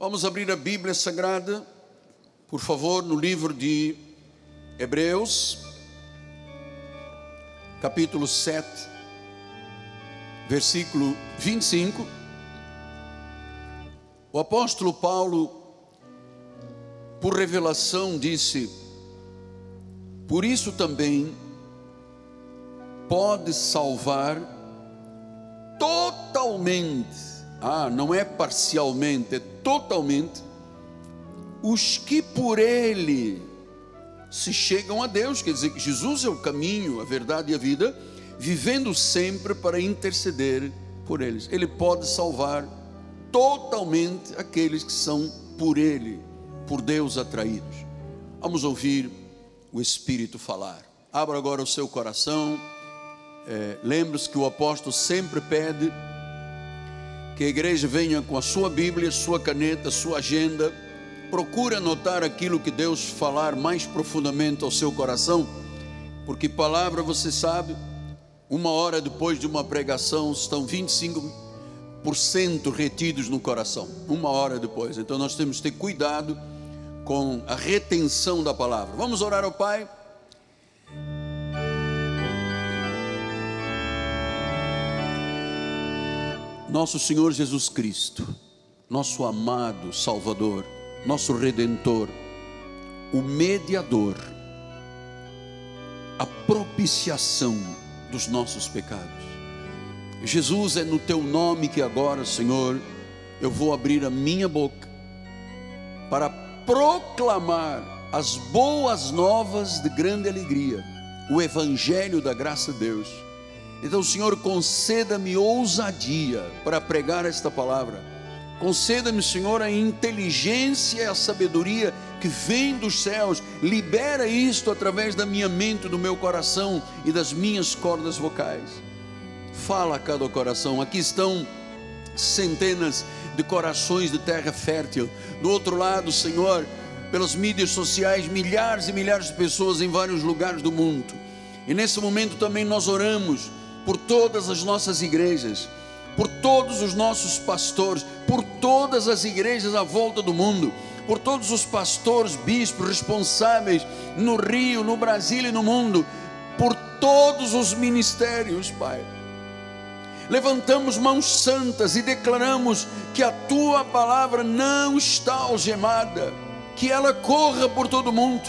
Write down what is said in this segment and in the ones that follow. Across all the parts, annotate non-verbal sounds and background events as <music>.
Vamos abrir a Bíblia Sagrada, por favor, no livro de Hebreus, capítulo 7, versículo 25. O apóstolo Paulo, por revelação, disse: Por isso também pode salvar totalmente ah, não é parcialmente, é totalmente. Os que por Ele se chegam a Deus, quer dizer que Jesus é o caminho, a verdade e a vida, vivendo sempre para interceder por eles. Ele pode salvar totalmente aqueles que são por Ele, por Deus atraídos. Vamos ouvir o Espírito falar. Abra agora o seu coração. É, Lembre-se que o apóstolo sempre pede que a igreja venha com a sua Bíblia, sua caneta, sua agenda, procure anotar aquilo que Deus falar mais profundamente ao seu coração, porque palavra, você sabe, uma hora depois de uma pregação estão 25% retidos no coração, uma hora depois. Então nós temos que ter cuidado com a retenção da palavra. Vamos orar ao Pai. Nosso Senhor Jesus Cristo, nosso amado Salvador, nosso Redentor, o mediador, a propiciação dos nossos pecados. Jesus, é no teu nome que agora, Senhor, eu vou abrir a minha boca para proclamar as boas novas de grande alegria, o Evangelho da graça de Deus então, Senhor, conceda-me ousadia para pregar esta palavra. Conceda-me, Senhor, a inteligência e a sabedoria que vem dos céus. Libera isto através da minha mente, do meu coração e das minhas cordas vocais. Fala a cada coração. Aqui estão centenas de corações de terra fértil. Do outro lado, Senhor, pelas mídias sociais, milhares e milhares de pessoas em vários lugares do mundo. E nesse momento também nós oramos por todas as nossas igrejas, por todos os nossos pastores, por todas as igrejas à volta do mundo, por todos os pastores, bispos responsáveis no Rio, no Brasil e no mundo, por todos os ministérios, Pai. Levantamos mãos santas e declaramos que a tua palavra não está algemada, que ela corra por todo mundo,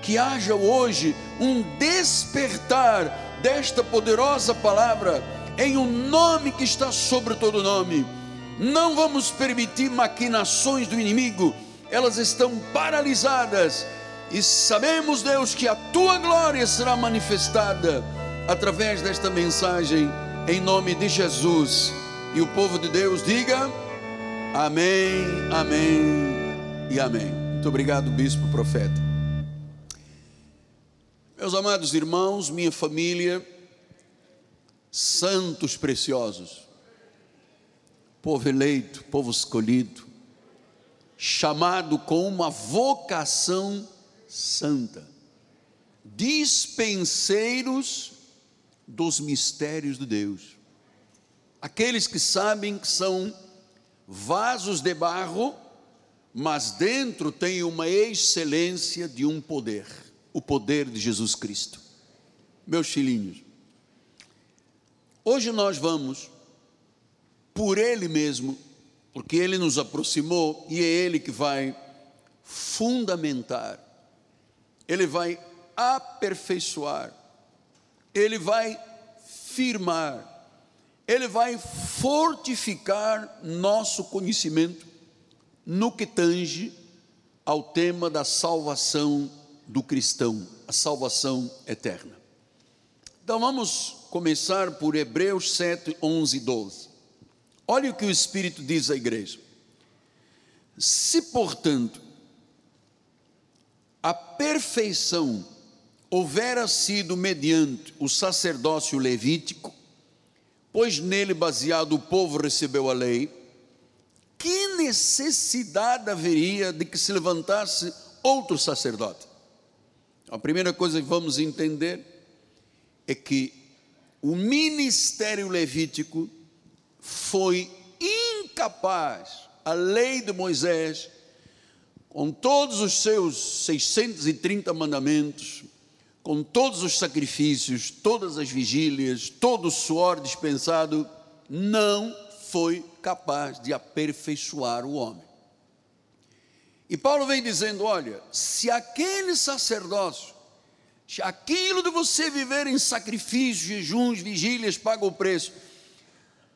que haja hoje um despertar desta poderosa palavra em um nome que está sobre todo nome. Não vamos permitir maquinações do inimigo, elas estão paralisadas. E sabemos, Deus, que a tua glória será manifestada através desta mensagem, em nome de Jesus. E o povo de Deus diga: Amém, Amém e Amém. Muito obrigado, Bispo Profeta. Meus amados irmãos, minha família, santos preciosos, povo eleito, povo escolhido, chamado com uma vocação santa, dispenseiros dos mistérios de Deus, aqueles que sabem que são vasos de barro, mas dentro tem uma excelência de um poder o poder de Jesus Cristo. Meus filhinhos, hoje nós vamos, por Ele mesmo, porque Ele nos aproximou e é Ele que vai fundamentar, Ele vai aperfeiçoar, Ele vai firmar, Ele vai fortificar nosso conhecimento no que tange ao tema da salvação do cristão, a salvação eterna. Então vamos começar por Hebreus 7, 11 e 12. Olha o que o Espírito diz à igreja. Se, portanto, a perfeição houvera sido mediante o sacerdócio levítico, pois nele baseado o povo recebeu a lei, que necessidade haveria de que se levantasse outro sacerdote? A primeira coisa que vamos entender é que o ministério levítico foi incapaz a lei de Moisés, com todos os seus 630 mandamentos, com todos os sacrifícios, todas as vigílias, todo o suor dispensado, não foi capaz de aperfeiçoar o homem. E Paulo vem dizendo: olha, se aquele sacerdócio, se aquilo de você viver em sacrifícios, jejuns, vigílias, paga o preço,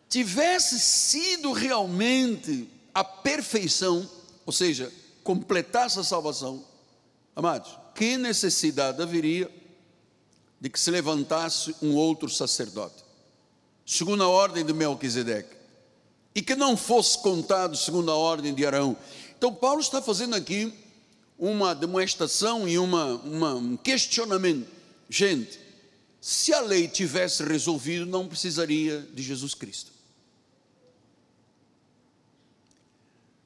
tivesse sido realmente a perfeição, ou seja, completasse a salvação, amados, que necessidade haveria de que se levantasse um outro sacerdote, segundo a ordem de Melquisedeque, e que não fosse contado segundo a ordem de Arão. Então, Paulo está fazendo aqui uma demonstração e uma, uma, um questionamento. Gente, se a lei tivesse resolvido, não precisaria de Jesus Cristo.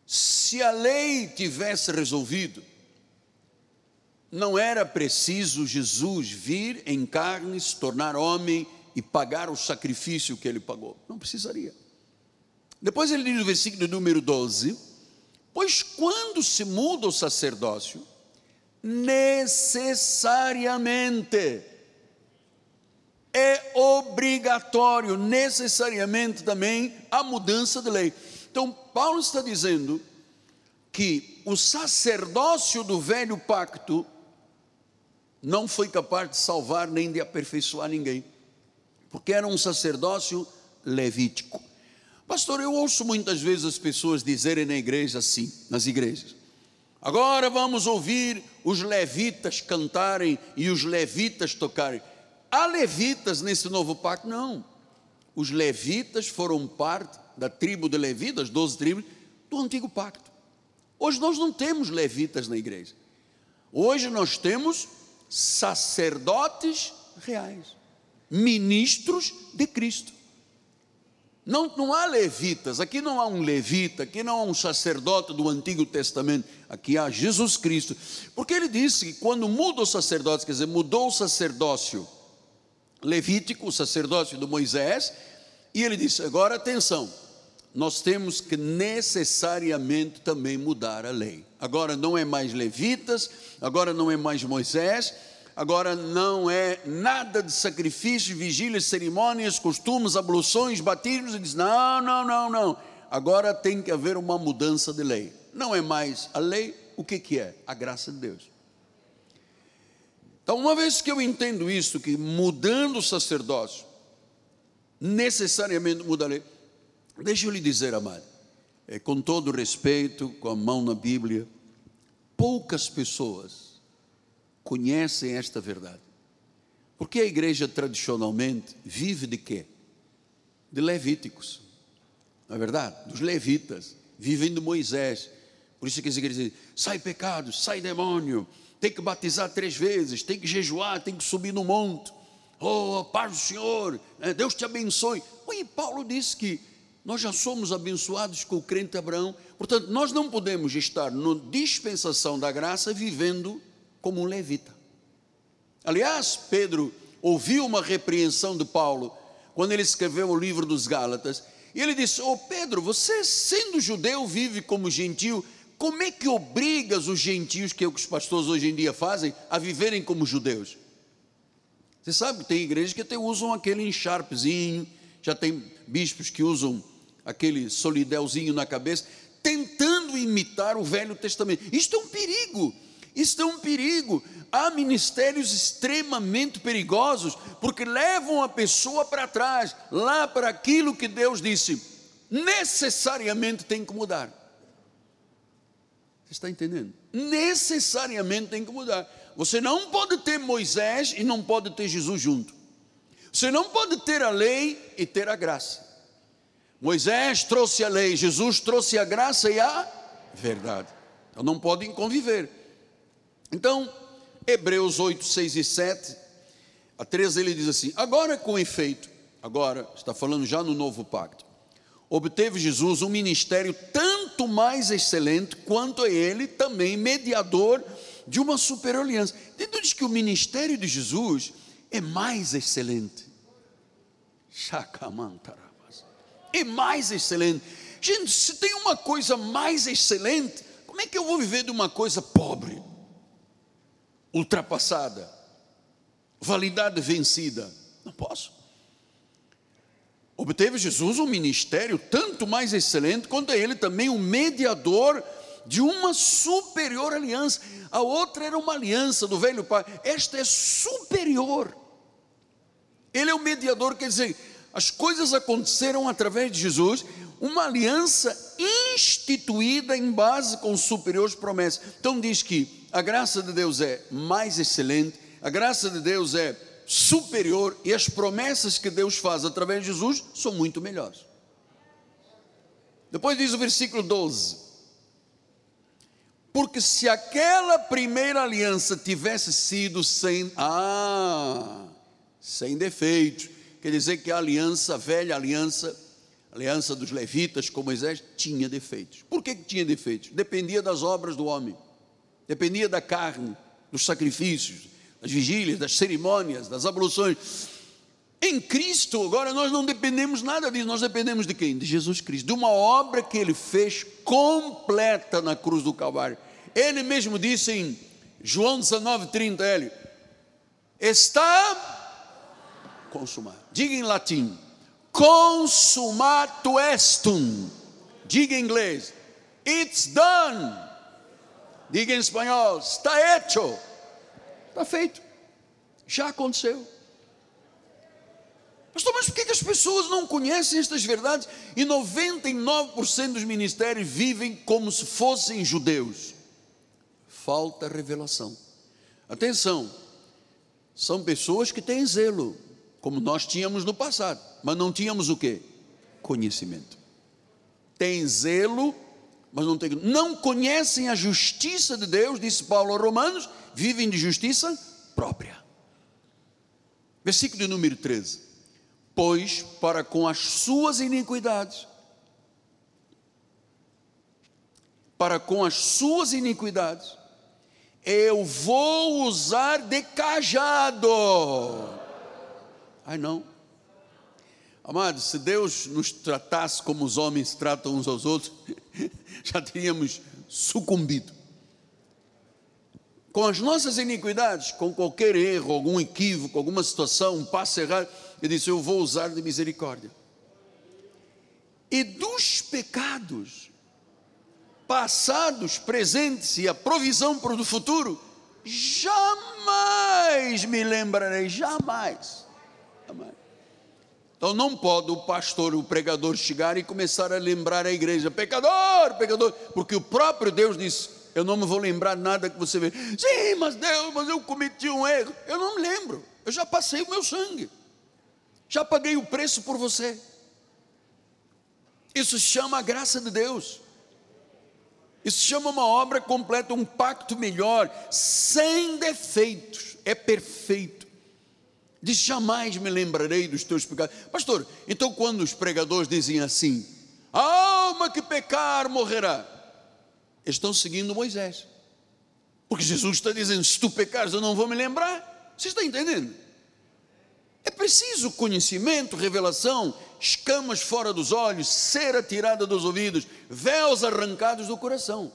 Se a lei tivesse resolvido, não era preciso Jesus vir em carne, se tornar homem e pagar o sacrifício que ele pagou. Não precisaria. Depois ele diz no versículo número 12: Pois quando se muda o sacerdócio, necessariamente é obrigatório, necessariamente também, a mudança de lei. Então, Paulo está dizendo que o sacerdócio do velho pacto não foi capaz de salvar nem de aperfeiçoar ninguém, porque era um sacerdócio levítico. Pastor, eu ouço muitas vezes as pessoas dizerem na igreja assim, nas igrejas. Agora vamos ouvir os levitas cantarem e os levitas tocarem. Há levitas nesse novo pacto? Não. Os levitas foram parte da tribo de Levi, das doze tribos, do antigo pacto. Hoje nós não temos levitas na igreja. Hoje nós temos sacerdotes reais, ministros de Cristo. Não, não há levitas, aqui não há um levita, aqui não há um sacerdote do Antigo Testamento, aqui há Jesus Cristo. Porque ele disse que quando muda o sacerdócio, quer dizer, mudou o sacerdócio levítico, o sacerdócio de Moisés, e ele disse: agora atenção, nós temos que necessariamente também mudar a lei. Agora não é mais levitas, agora não é mais Moisés, agora não é nada de sacrifício, vigílias, cerimônias, costumes, abluções, batismos. Ele diz: não, não, não, não. Agora tem que haver uma mudança de lei. Não é mais a lei, o que, que é? A graça de Deus. Então, uma vez que eu entendo isso, que mudando o sacerdócio, necessariamente muda a lei, Deixa eu lhe dizer, amado, é, com todo respeito, com a mão na Bíblia, poucas pessoas conhecem esta verdade. Porque a igreja tradicionalmente vive de quê? De levíticos. Não é verdade? Dos levitas. Vivem de Moisés. Por isso que as igrejas dizem: sai pecado, sai demônio, tem que batizar três vezes, tem que jejuar, tem que subir no monte. Oh, paz do Senhor, né? Deus te abençoe. E Paulo disse que nós já somos abençoados com o crente Abraão. Portanto, nós não podemos estar na dispensação da graça vivendo como um levita. Aliás, Pedro ouviu uma repreensão de Paulo quando ele escreveu o livro dos Gálatas. E ele disse: Ô oh, Pedro, você sendo judeu vive como gentil, como é que obrigas os gentios, que é o que os pastores hoje em dia fazem, a viverem como judeus? Você sabe, tem igrejas que até usam aquele encharpezinho, já tem bispos que usam aquele solidelzinho na cabeça, tentando imitar o Velho Testamento. Isto é um perigo. Isto é um perigo. Há ministérios extremamente perigosos, porque levam a pessoa para trás, lá para aquilo que Deus disse, necessariamente tem que mudar. Você está entendendo? Necessariamente tem que mudar. Você não pode ter Moisés e não pode ter Jesus junto. Você não pode ter a lei e ter a graça. Moisés trouxe a lei, Jesus trouxe a graça e a verdade. Então não podem conviver. Então, Hebreus 8, 6 e 7, a 13 ele diz assim: Agora com efeito, agora está falando já no novo pacto, obteve Jesus um ministério tanto mais excelente quanto é ele também mediador de uma superior aliança. Então diz que o ministério de Jesus é mais excelente. E mais excelente. Gente, se tem uma coisa mais excelente, como é que eu vou viver de uma coisa pobre, ultrapassada, validade vencida? Não posso. Obteve Jesus um ministério tanto mais excelente quanto ele também um mediador de uma superior aliança. A outra era uma aliança do velho pai, esta é superior. Ele é o mediador, quer dizer, as coisas aconteceram através de Jesus, uma aliança instituída em base com superiores promessas. Então diz que a graça de Deus é mais excelente, a graça de Deus é superior e as promessas que Deus faz através de Jesus são muito melhores. Depois diz o versículo 12: Porque se aquela primeira aliança tivesse sido sem, ah, sem defeitos, quer dizer que a aliança, a velha aliança, a aliança dos levitas com Moisés, tinha defeitos. Por que, que tinha defeitos? Dependia das obras do homem, dependia da carne, dos sacrifícios, das vigílias, das cerimônias, das abluções. Em Cristo, agora nós não dependemos nada disso, nós dependemos de quem? De Jesus Cristo, de uma obra que ele fez completa na cruz do Calvário. Ele mesmo disse em João 19:30, ele está consumado. Diga em latim, consumato estum. Diga em inglês, it's done. Diga em espanhol, está hecho. Está feito. Já aconteceu. Pastor, mas por que as pessoas não conhecem estas verdades e 99% dos ministérios vivem como se fossem judeus? Falta revelação. Atenção, são pessoas que têm zelo, como nós tínhamos no passado, mas não tínhamos o que? Conhecimento. Tem zelo, mas não tem. Não conhecem a justiça de Deus, disse Paulo aos Romanos, vivem de justiça própria. Versículo de número 13: Pois para com as suas iniquidades, para com as suas iniquidades, eu vou usar de cajado Ai não. Amados, se Deus nos tratasse como os homens tratam uns aos outros, <laughs> já teríamos sucumbido. Com as nossas iniquidades, com qualquer erro, algum equívoco, alguma situação, um passo errado, ele disse: Eu vou usar de misericórdia. E dos pecados passados, presentes e a provisão para o futuro, jamais me lembrarei, jamais então não pode o pastor, o pregador chegar e começar a lembrar a igreja, pecador, pecador, porque o próprio Deus disse: Eu não me vou lembrar nada que você vê. Sim, mas Deus, mas eu cometi um erro. Eu não me lembro. Eu já passei o meu sangue. Já paguei o preço por você. Isso chama a graça de Deus. Isso chama uma obra completa, um pacto melhor, sem defeitos, é perfeito. Diz: jamais me lembrarei dos teus pecados. Pastor, então quando os pregadores dizem assim, a alma que pecar morrerá, estão seguindo Moisés. Porque Jesus está dizendo: se tu pecares, eu não vou me lembrar. Você está entendendo? É preciso conhecimento, revelação, escamas fora dos olhos, cera tirada dos ouvidos, véus arrancados do coração.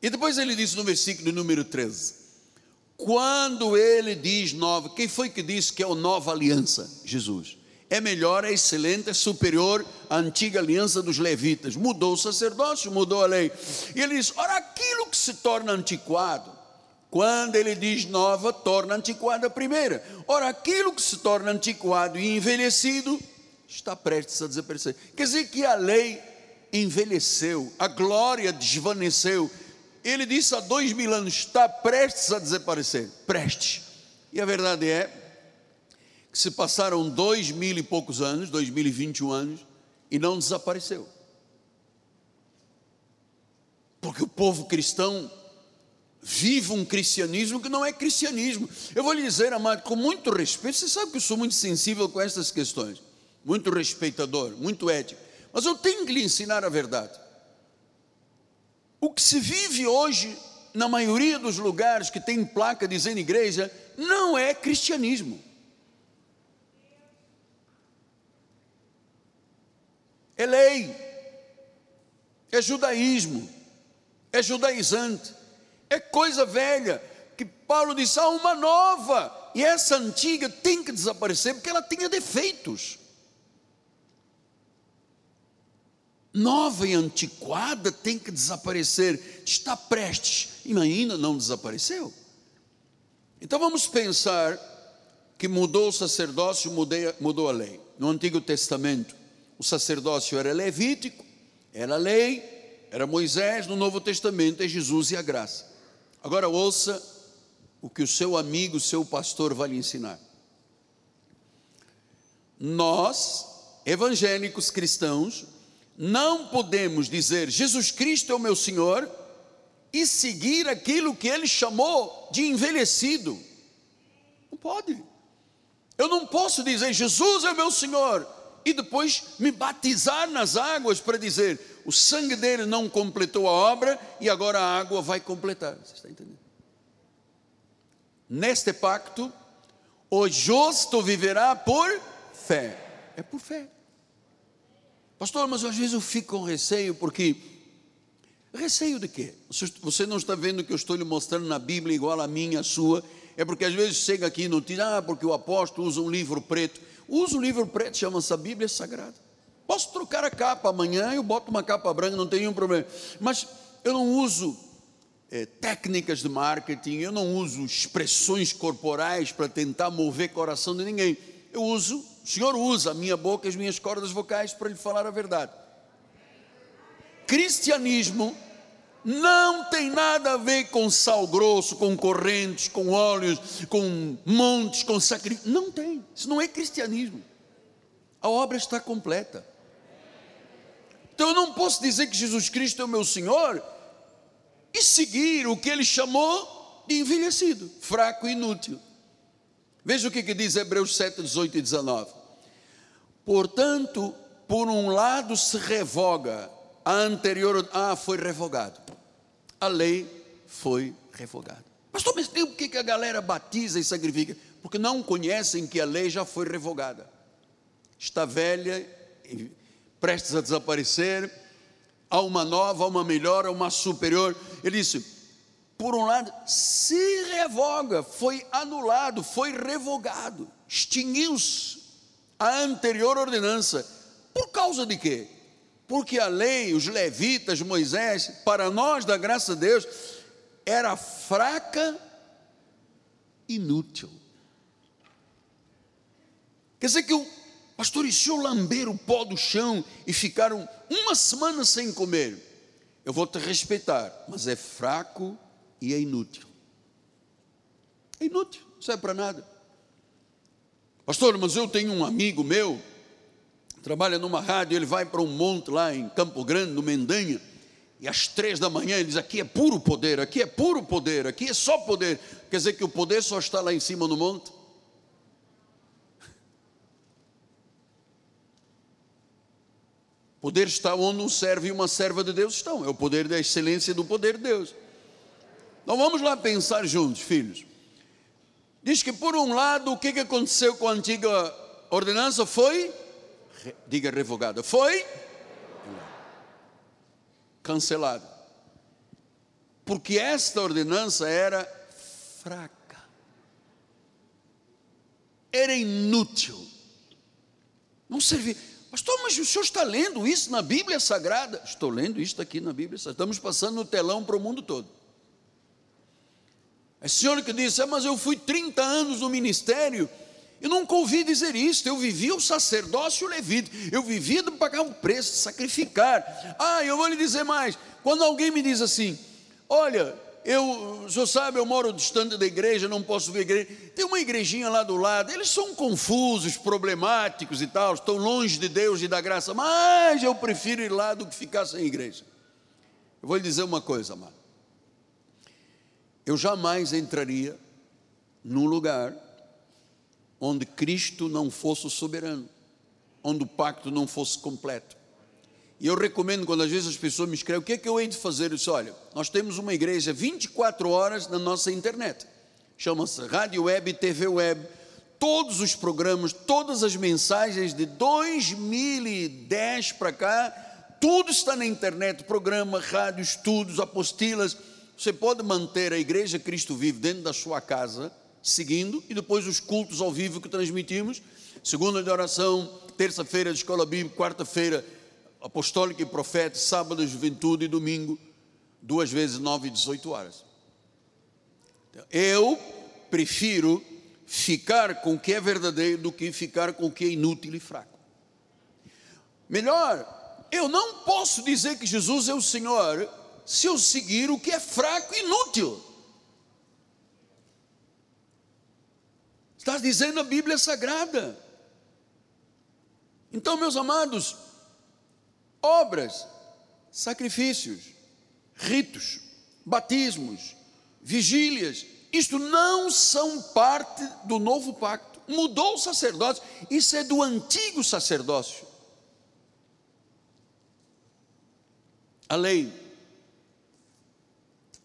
E depois ele diz no versículo número 13: quando ele diz nova, quem foi que disse que é a nova aliança? Jesus. É melhor, é excelente, é superior à antiga aliança dos levitas. Mudou o sacerdócio, mudou a lei. E ele diz: ora, aquilo que se torna antiquado, quando ele diz nova, torna antiquada a primeira. Ora, aquilo que se torna antiquado e envelhecido, está prestes a desaparecer. Quer dizer que a lei envelheceu, a glória desvaneceu, ele disse há dois mil anos: está prestes a desaparecer. Prestes. E a verdade é que se passaram dois mil e poucos anos, dois mil e vinte e um anos, e não desapareceu. Porque o povo cristão vive um cristianismo que não é cristianismo. Eu vou lhe dizer, amado, com muito respeito, você sabe que eu sou muito sensível com essas questões, muito respeitador, muito ético, mas eu tenho que lhe ensinar a verdade. O que se vive hoje, na maioria dos lugares que tem placa dizendo igreja, não é cristianismo. é lei, é judaísmo, é judaizante, é coisa velha, que Paulo disse: há uma nova, e essa antiga tem que desaparecer, porque ela tinha defeitos. Nova e antiquada tem que desaparecer, está prestes, e ainda não desapareceu. Então vamos pensar que mudou o sacerdócio, mudou a lei. No Antigo Testamento, o sacerdócio era levítico, era lei, era Moisés, no Novo Testamento é Jesus e a graça. Agora ouça o que o seu amigo, o seu pastor vai lhe ensinar. Nós, evangélicos cristãos, não podemos dizer Jesus Cristo é o meu Senhor e seguir aquilo que ele chamou de envelhecido. Não pode. Eu não posso dizer Jesus é meu Senhor e depois me batizar nas águas para dizer o sangue dele não completou a obra e agora a água vai completar. Você está entendendo? Neste pacto, o justo viverá por fé. É por fé. Pastor, mas às vezes eu fico com receio porque Receio de quê? Você não está vendo que eu estou lhe mostrando na Bíblia igual a minha, a sua? É porque às vezes chega aqui e notícia, ah, porque o apóstolo usa um livro preto. Usa um livro preto, chama-se a Bíblia Sagrada. Posso trocar a capa amanhã, eu boto uma capa branca, não tem nenhum problema. Mas eu não uso é, técnicas de marketing, eu não uso expressões corporais para tentar mover coração de ninguém. Eu uso, o Senhor usa a minha boca e as minhas cordas vocais para lhe falar a verdade cristianismo não tem nada a ver com sal grosso, com correntes, com óleos, com montes, com sacrifício. Não tem. Isso não é cristianismo. A obra está completa. Então eu não posso dizer que Jesus Cristo é o meu Senhor e seguir o que ele chamou de envelhecido, fraco e inútil. Veja o que, que diz Hebreus 7, 18 e 19. Portanto, por um lado se revoga a anterior, ah, foi revogado. A lei foi revogada. Pastor, mas tem o que a galera batiza e sacrifica? Porque não conhecem que a lei já foi revogada. Está velha, prestes a desaparecer, há uma nova, há uma melhor, há uma superior. Ele disse: por um lado, se revoga, foi anulado, foi revogado, extinguiu-se a anterior ordenança. Por causa de quê? porque a lei, os levitas, Moisés, para nós da graça de Deus, era fraca, inútil. Quer dizer que o pastor, e se eu lamber o pó do chão e ficaram uma semana sem comer, eu vou te respeitar, mas é fraco e é inútil. É inútil, não serve para nada. Pastor, mas eu tenho um amigo meu trabalha numa rádio, ele vai para um monte lá em Campo Grande, no Mendanha, e às três da manhã ele diz: aqui é puro poder, aqui é puro poder, aqui é só poder. Quer dizer que o poder só está lá em cima no monte? Poder está onde um servo e uma serva de Deus estão, é o poder da excelência do poder de Deus. Então vamos lá pensar juntos, filhos. Diz que por um lado, o que aconteceu com a antiga ordenança foi diga revogada, foi cancelada. Porque esta ordenança era fraca, era inútil, não servia. Pastor, mas o senhor está lendo isso na Bíblia Sagrada? Estou lendo isso aqui na Bíblia Sagrada. Estamos passando no telão para o mundo todo. É senhor que disse, ah, mas eu fui 30 anos no ministério eu nunca ouvi dizer isso. Eu vivia o sacerdócio levita. Eu vivia de pagar um preço, de sacrificar. Ah, eu vou lhe dizer mais. Quando alguém me diz assim: Olha, eu, o senhor sabe, eu moro distante da igreja, não posso ver a igreja. Tem uma igrejinha lá do lado. Eles são confusos, problemáticos e tal. Estão longe de Deus e da graça. Mas eu prefiro ir lá do que ficar sem igreja. Eu vou lhe dizer uma coisa, amado. Eu jamais entraria num lugar onde Cristo não fosse o soberano, onde o pacto não fosse completo. E eu recomendo, quando às vezes as pessoas me escrevem, o que é que eu hei de fazer? Eu disse, olha, nós temos uma igreja 24 horas na nossa internet. Chama-se Rádio Web TV Web. todos os programas, todas as mensagens de 2010 para cá, tudo está na internet, programa, rádio, estudos, apostilas. Você pode manter a Igreja Cristo Vive dentro da sua casa, seguindo, e depois os cultos ao vivo que transmitimos, segunda de oração, terça-feira de escola bíblica, quarta-feira apostólica e profeta, sábado juventude e domingo, duas vezes nove e dezoito horas. Eu prefiro ficar com o que é verdadeiro do que ficar com o que é inútil e fraco. Melhor, eu não posso dizer que Jesus é o Senhor se eu seguir o que é fraco e inútil. Está dizendo a Bíblia Sagrada. Então, meus amados, obras, sacrifícios, ritos, batismos, vigílias, isto não são parte do novo pacto. Mudou o sacerdócio, isso é do antigo sacerdócio. A lei.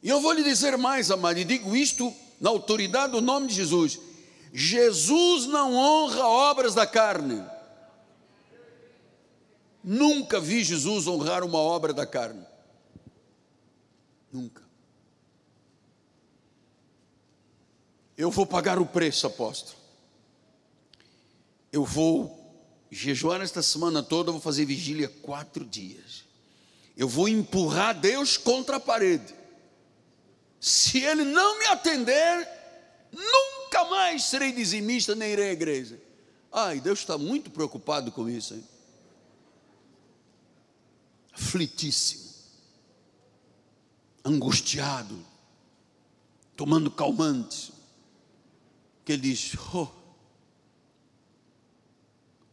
E eu vou lhe dizer mais, amado, e digo isto na autoridade do nome de Jesus. Jesus não honra obras da carne. Nunca vi Jesus honrar uma obra da carne. Nunca. Eu vou pagar o preço, apóstolo. Eu vou jejuar esta semana toda, vou fazer vigília quatro dias. Eu vou empurrar Deus contra a parede. Se Ele não me atender, nunca mais serei dizimista nem irei à igreja. Ai, Deus está muito preocupado com isso, hein? Aflitíssimo, angustiado, tomando calmantes que ele diz: oh,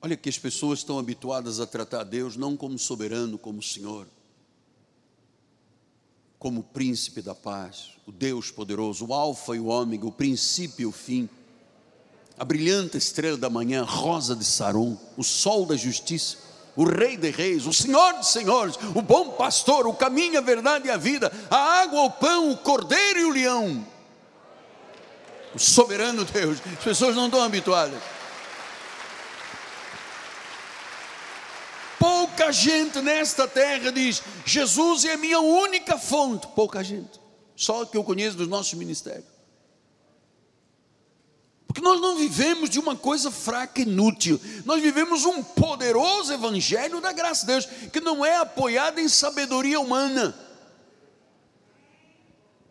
Olha que as pessoas estão habituadas a tratar Deus não como soberano, como Senhor, como príncipe da paz, o Deus poderoso, o Alfa e o Ômega, o princípio e o fim, a brilhante estrela da manhã, rosa de Saron, o sol da justiça, o Rei de Reis, o Senhor dos Senhores, o bom pastor, o caminho, a verdade e a vida, a água, o pão, o cordeiro e o leão o soberano Deus. As pessoas não estão habituadas. Pouca gente nesta terra diz: Jesus é a minha única fonte. Pouca gente. Só que eu conheço dos nossos ministérios. Porque nós não vivemos de uma coisa fraca e inútil. Nós vivemos um poderoso evangelho da graça de Deus, que não é apoiado em sabedoria humana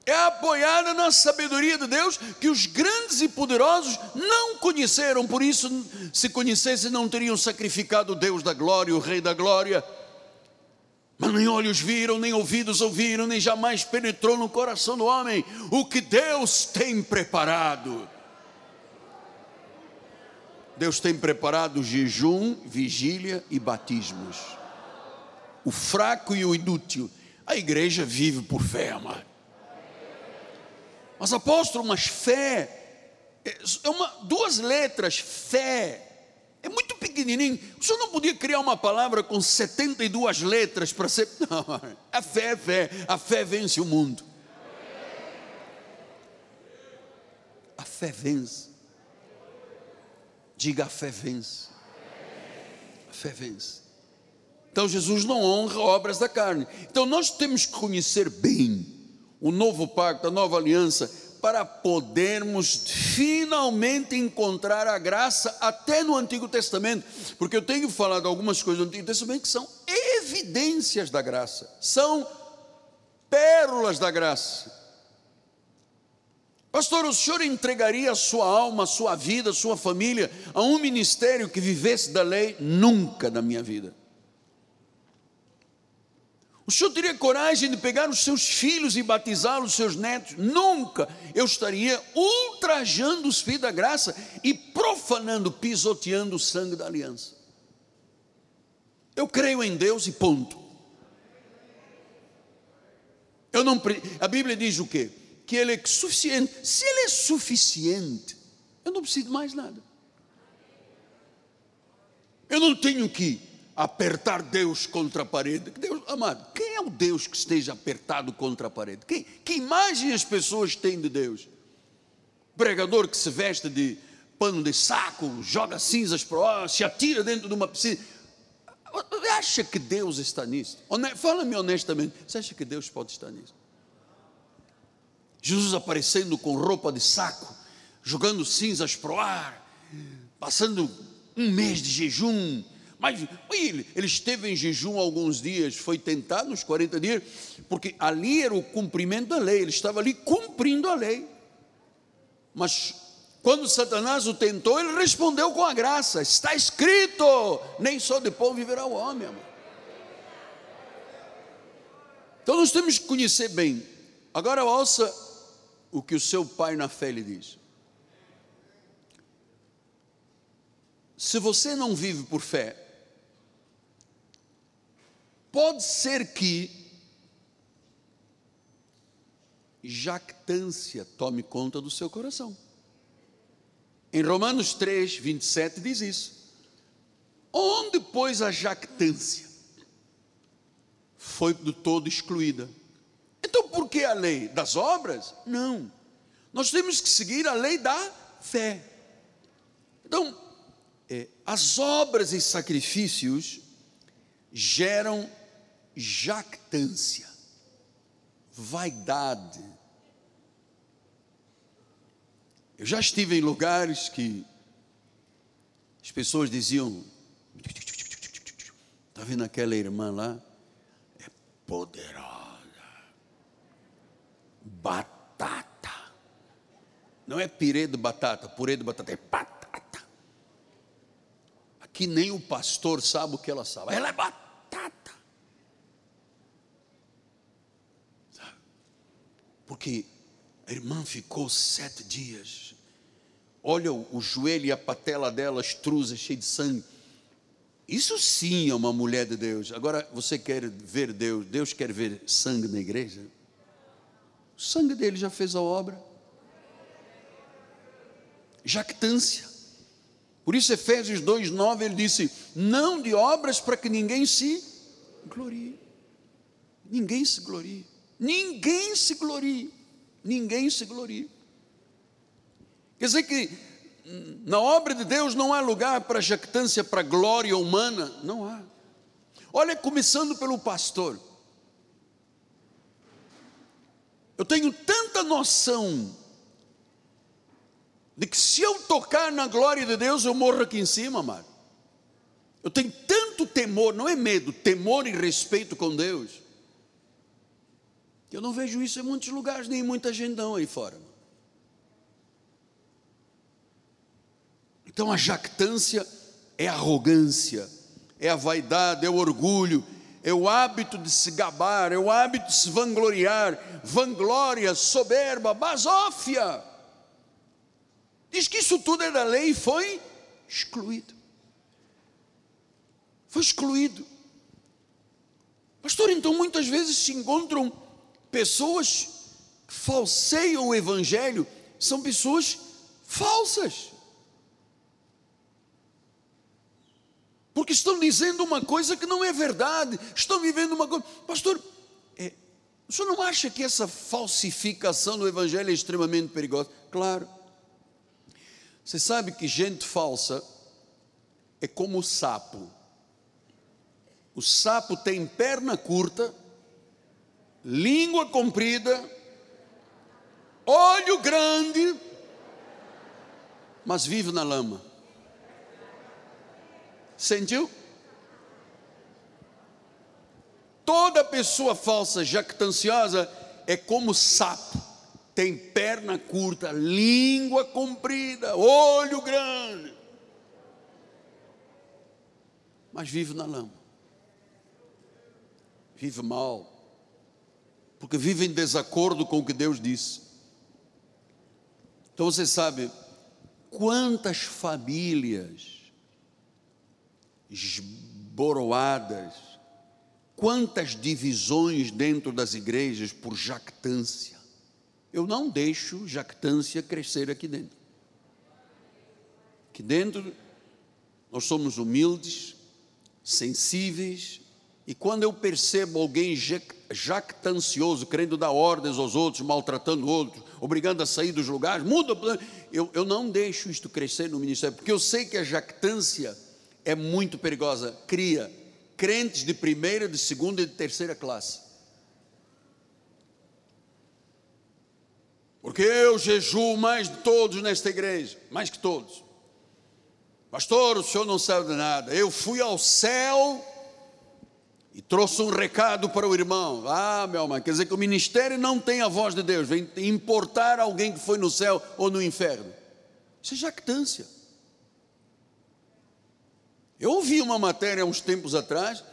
é apoiada na sabedoria de Deus que os grandes e poderosos não conheceram, por isso, se conhecessem, não teriam sacrificado o Deus da glória, o Rei da glória. Mas nem olhos viram, nem ouvidos ouviram, nem jamais penetrou no coração do homem o que Deus tem preparado. Deus tem preparado jejum, vigília e batismos. O fraco e o inútil. A igreja vive por fé, amado. Mas apóstolo, mas fé é uma, duas letras, fé. É muito pequenininho. O senhor não podia criar uma palavra com 72 letras para ser. <laughs> Não, a fé é fé. A fé vence o mundo. A fé vence. Diga a fé vence. A fé vence. Então Jesus não honra obras da carne. Então nós temos que conhecer bem o novo pacto, a nova aliança, para podermos finalmente encontrar a graça até no Antigo Testamento, porque eu tenho falado algumas coisas do Antigo Testamento que são evidências da graça, são pérolas da graça. Pastor, o senhor entregaria a sua alma, a sua vida, a sua família a um ministério que vivesse da lei? Nunca na minha vida. O senhor teria coragem de pegar os seus filhos e batizá-los, seus netos? Nunca. Eu estaria ultrajando os filhos da graça e profanando, pisoteando o sangue da aliança. Eu creio em Deus e ponto. Eu não, a Bíblia diz o quê? Que Ele é suficiente. Se Ele é suficiente, eu não preciso mais nada. Eu não tenho que apertar Deus contra a parede. Deus, amado, quem é o Deus que esteja apertado contra a parede? Quem, que imagem as pessoas têm de Deus? Pregador que se veste de pano de saco, joga cinzas para o ar, se atira dentro de uma piscina. Acha que Deus está nisso? Fala-me honestamente, você acha que Deus pode estar nisso? Jesus aparecendo com roupa de saco, jogando cinzas para o ar, passando um mês de jejum, mas ele, ele esteve em jejum alguns dias, foi tentado nos 40 dias, porque ali era o cumprimento da lei, ele estava ali cumprindo a lei. Mas quando Satanás o tentou, ele respondeu com a graça: está escrito, nem só de pão viverá o homem, amor. Então nós temos que conhecer bem. Agora ouça o que o seu pai na fé lhe diz. Se você não vive por fé, Pode ser que jactância tome conta do seu coração. Em Romanos 3, 27 diz isso. Onde, pois, a jactância foi do todo excluída. Então, por que a lei das obras? Não. Nós temos que seguir a lei da fé. Então, é, as obras e sacrifícios geram jactância, vaidade. Eu já estive em lugares que as pessoas diziam: Está vendo aquela irmã lá? É poderosa, batata. Não é pirê de batata, purê de batata, é batata. Aqui nem o pastor sabe o que ela sabe. Ela é batata. Porque a irmã ficou sete dias. Olha o, o joelho e a patela dela, estrusa, cheia de sangue. Isso sim é uma mulher de Deus. Agora, você quer ver Deus? Deus quer ver sangue na igreja? O sangue dele já fez a obra. Jactância. Por isso, Efésios 2,9 ele disse: Não de obras para que ninguém se glorie. Ninguém se glorie. Ninguém se glorie. Ninguém se glorie. Quer dizer que na obra de Deus não há lugar para jactância, para glória humana. Não há. Olha, começando pelo pastor. Eu tenho tanta noção de que se eu tocar na glória de Deus, eu morro aqui em cima, amado. Eu tenho tanto temor, não é medo, temor e respeito com Deus. Eu não vejo isso em muitos lugares, nem em muita gente não aí fora. Então a jactância é arrogância, é a vaidade, é o orgulho, é o hábito de se gabar, é o hábito de se vangloriar, vanglória, soberba, basófia. Diz que isso tudo é da lei e foi excluído. Foi excluído. Pastor, então muitas vezes se encontram pessoas que falseiam o evangelho são pessoas falsas. Porque estão dizendo uma coisa que não é verdade, estão vivendo uma coisa. Pastor, é, o senhor não acha que essa falsificação do evangelho é extremamente perigosa? Claro. Você sabe que gente falsa é como o sapo. O sapo tem perna curta língua comprida, olho grande, mas vive na lama. Sentiu? Toda pessoa falsa, jactanciosa, é como sapo, tem perna curta, língua comprida, olho grande, mas vive na lama, vive mal, porque vivem em desacordo com o que Deus disse. Então você sabe quantas famílias esboroadas, quantas divisões dentro das igrejas por jactância. Eu não deixo jactância crescer aqui dentro. Aqui dentro nós somos humildes, sensíveis, E quando eu percebo alguém jactancioso, querendo dar ordens aos outros, maltratando outros, obrigando a sair dos lugares, muda, eu, eu não deixo isto crescer no ministério, porque eu sei que a jactância é muito perigosa, cria crentes de primeira, de segunda e de terceira classe. Porque eu jejuo mais de todos nesta igreja, mais que todos. Pastor, o senhor não sabe de nada. Eu fui ao céu e trouxe um recado para o irmão. Ah, meu irmão, quer dizer que o ministério não tem a voz de Deus, vem importar alguém que foi no céu ou no inferno. Isso é jactância. Eu ouvi uma matéria uns tempos atrás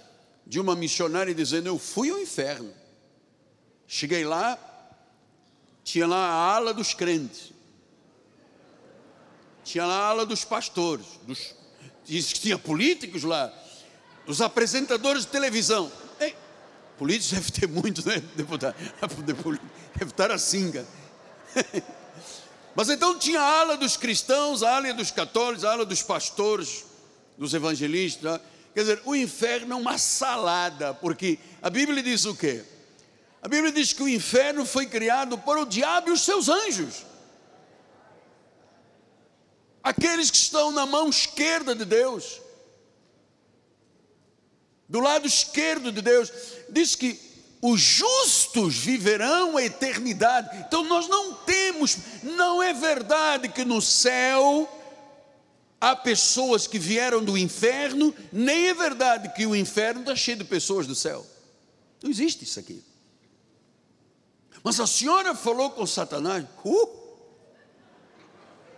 de uma missionária dizendo: Eu fui ao inferno. Cheguei lá, tinha lá a ala dos crentes, tinha lá a ala dos pastores, dos, diz que tinha políticos lá, os apresentadores de televisão. Ei, políticos deve ter muitos, né, deputado? Deve estar assim, cara. Mas então tinha a ala dos cristãos, a ala dos católicos, a ala dos pastores, dos evangelistas. Quer dizer, o inferno é uma salada, porque a Bíblia diz o quê? A Bíblia diz que o inferno foi criado para o diabo e os seus anjos. Aqueles que estão na mão esquerda de Deus do lado esquerdo de Deus, diz que os justos viverão a eternidade. Então nós não temos, não é verdade que no céu há pessoas que vieram do inferno, nem é verdade que o inferno está cheio de pessoas do céu. Não existe isso aqui. Mas a senhora falou com Satanás, uh,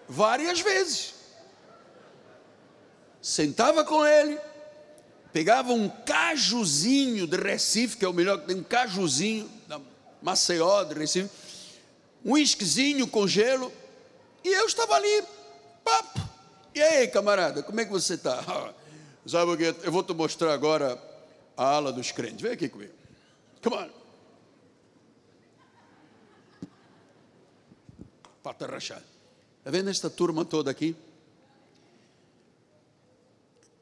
várias vezes. Sentava com ele, pegava um cajuzinho de Recife, que é o melhor que tem, um cajuzinho da Maceió de Recife, um esquisinho com gelo, e eu estava ali, papo. E aí, camarada, como é que você está? <laughs> Sabe o que? Eu vou te mostrar agora a ala dos crentes. Vem aqui comigo. Come on. Pata rachada. Está vendo esta turma toda aqui?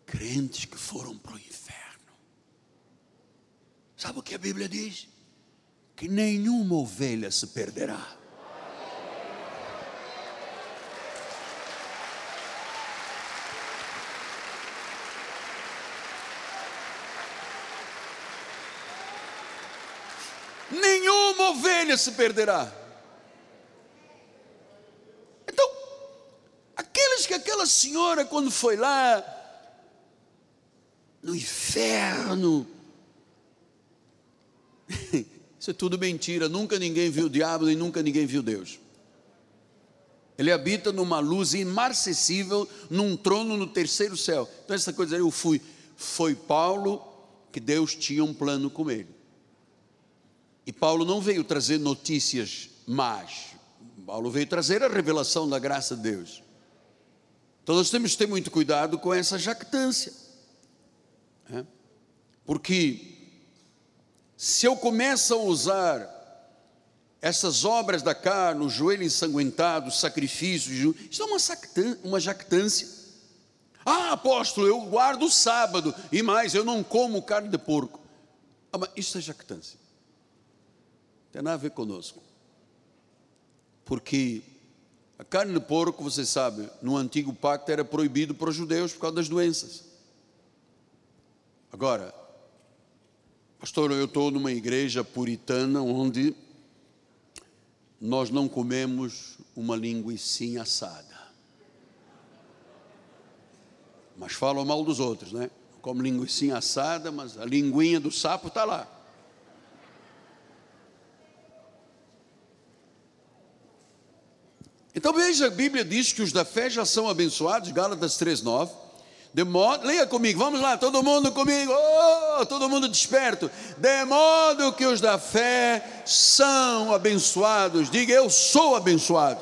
Crentes que foram para o inferno. Sabe o que a Bíblia diz? Que nenhuma ovelha se perderá. Nenhuma ovelha se perderá. Então, aqueles que aquela senhora, quando foi lá, no inferno. <laughs> Isso é tudo mentira. Nunca ninguém viu o diabo e nunca ninguém viu Deus. Ele habita numa luz imarcessível, num trono no terceiro céu. Então, essa coisa eu fui. Foi Paulo que Deus tinha um plano com ele. E Paulo não veio trazer notícias más. Paulo veio trazer a revelação da graça de Deus. Então nós temos que ter muito cuidado com essa jactância. Porque se eu começo a usar essas obras da carne, o joelho ensanguentado, sacrifícios, isso é uma, uma jactância. Ah, apóstolo, eu guardo o sábado e mais, eu não como carne de porco. Ah, mas isso é jactância. Não tem nada a ver conosco. Porque a carne de porco, você sabe, no antigo pacto era proibido para os judeus por causa das doenças. Agora, pastor, eu estou numa igreja puritana onde nós não comemos uma linguiça assada. Mas falam mal dos outros, né? Como linguiça assada, mas a linguinha do sapo está lá. Então veja, a Bíblia diz que os da fé já são abençoados, Gálatas 3,9. Modo, leia comigo, vamos lá, todo mundo comigo, oh, todo mundo desperto. De modo que os da fé são abençoados. Diga, eu sou abençoado.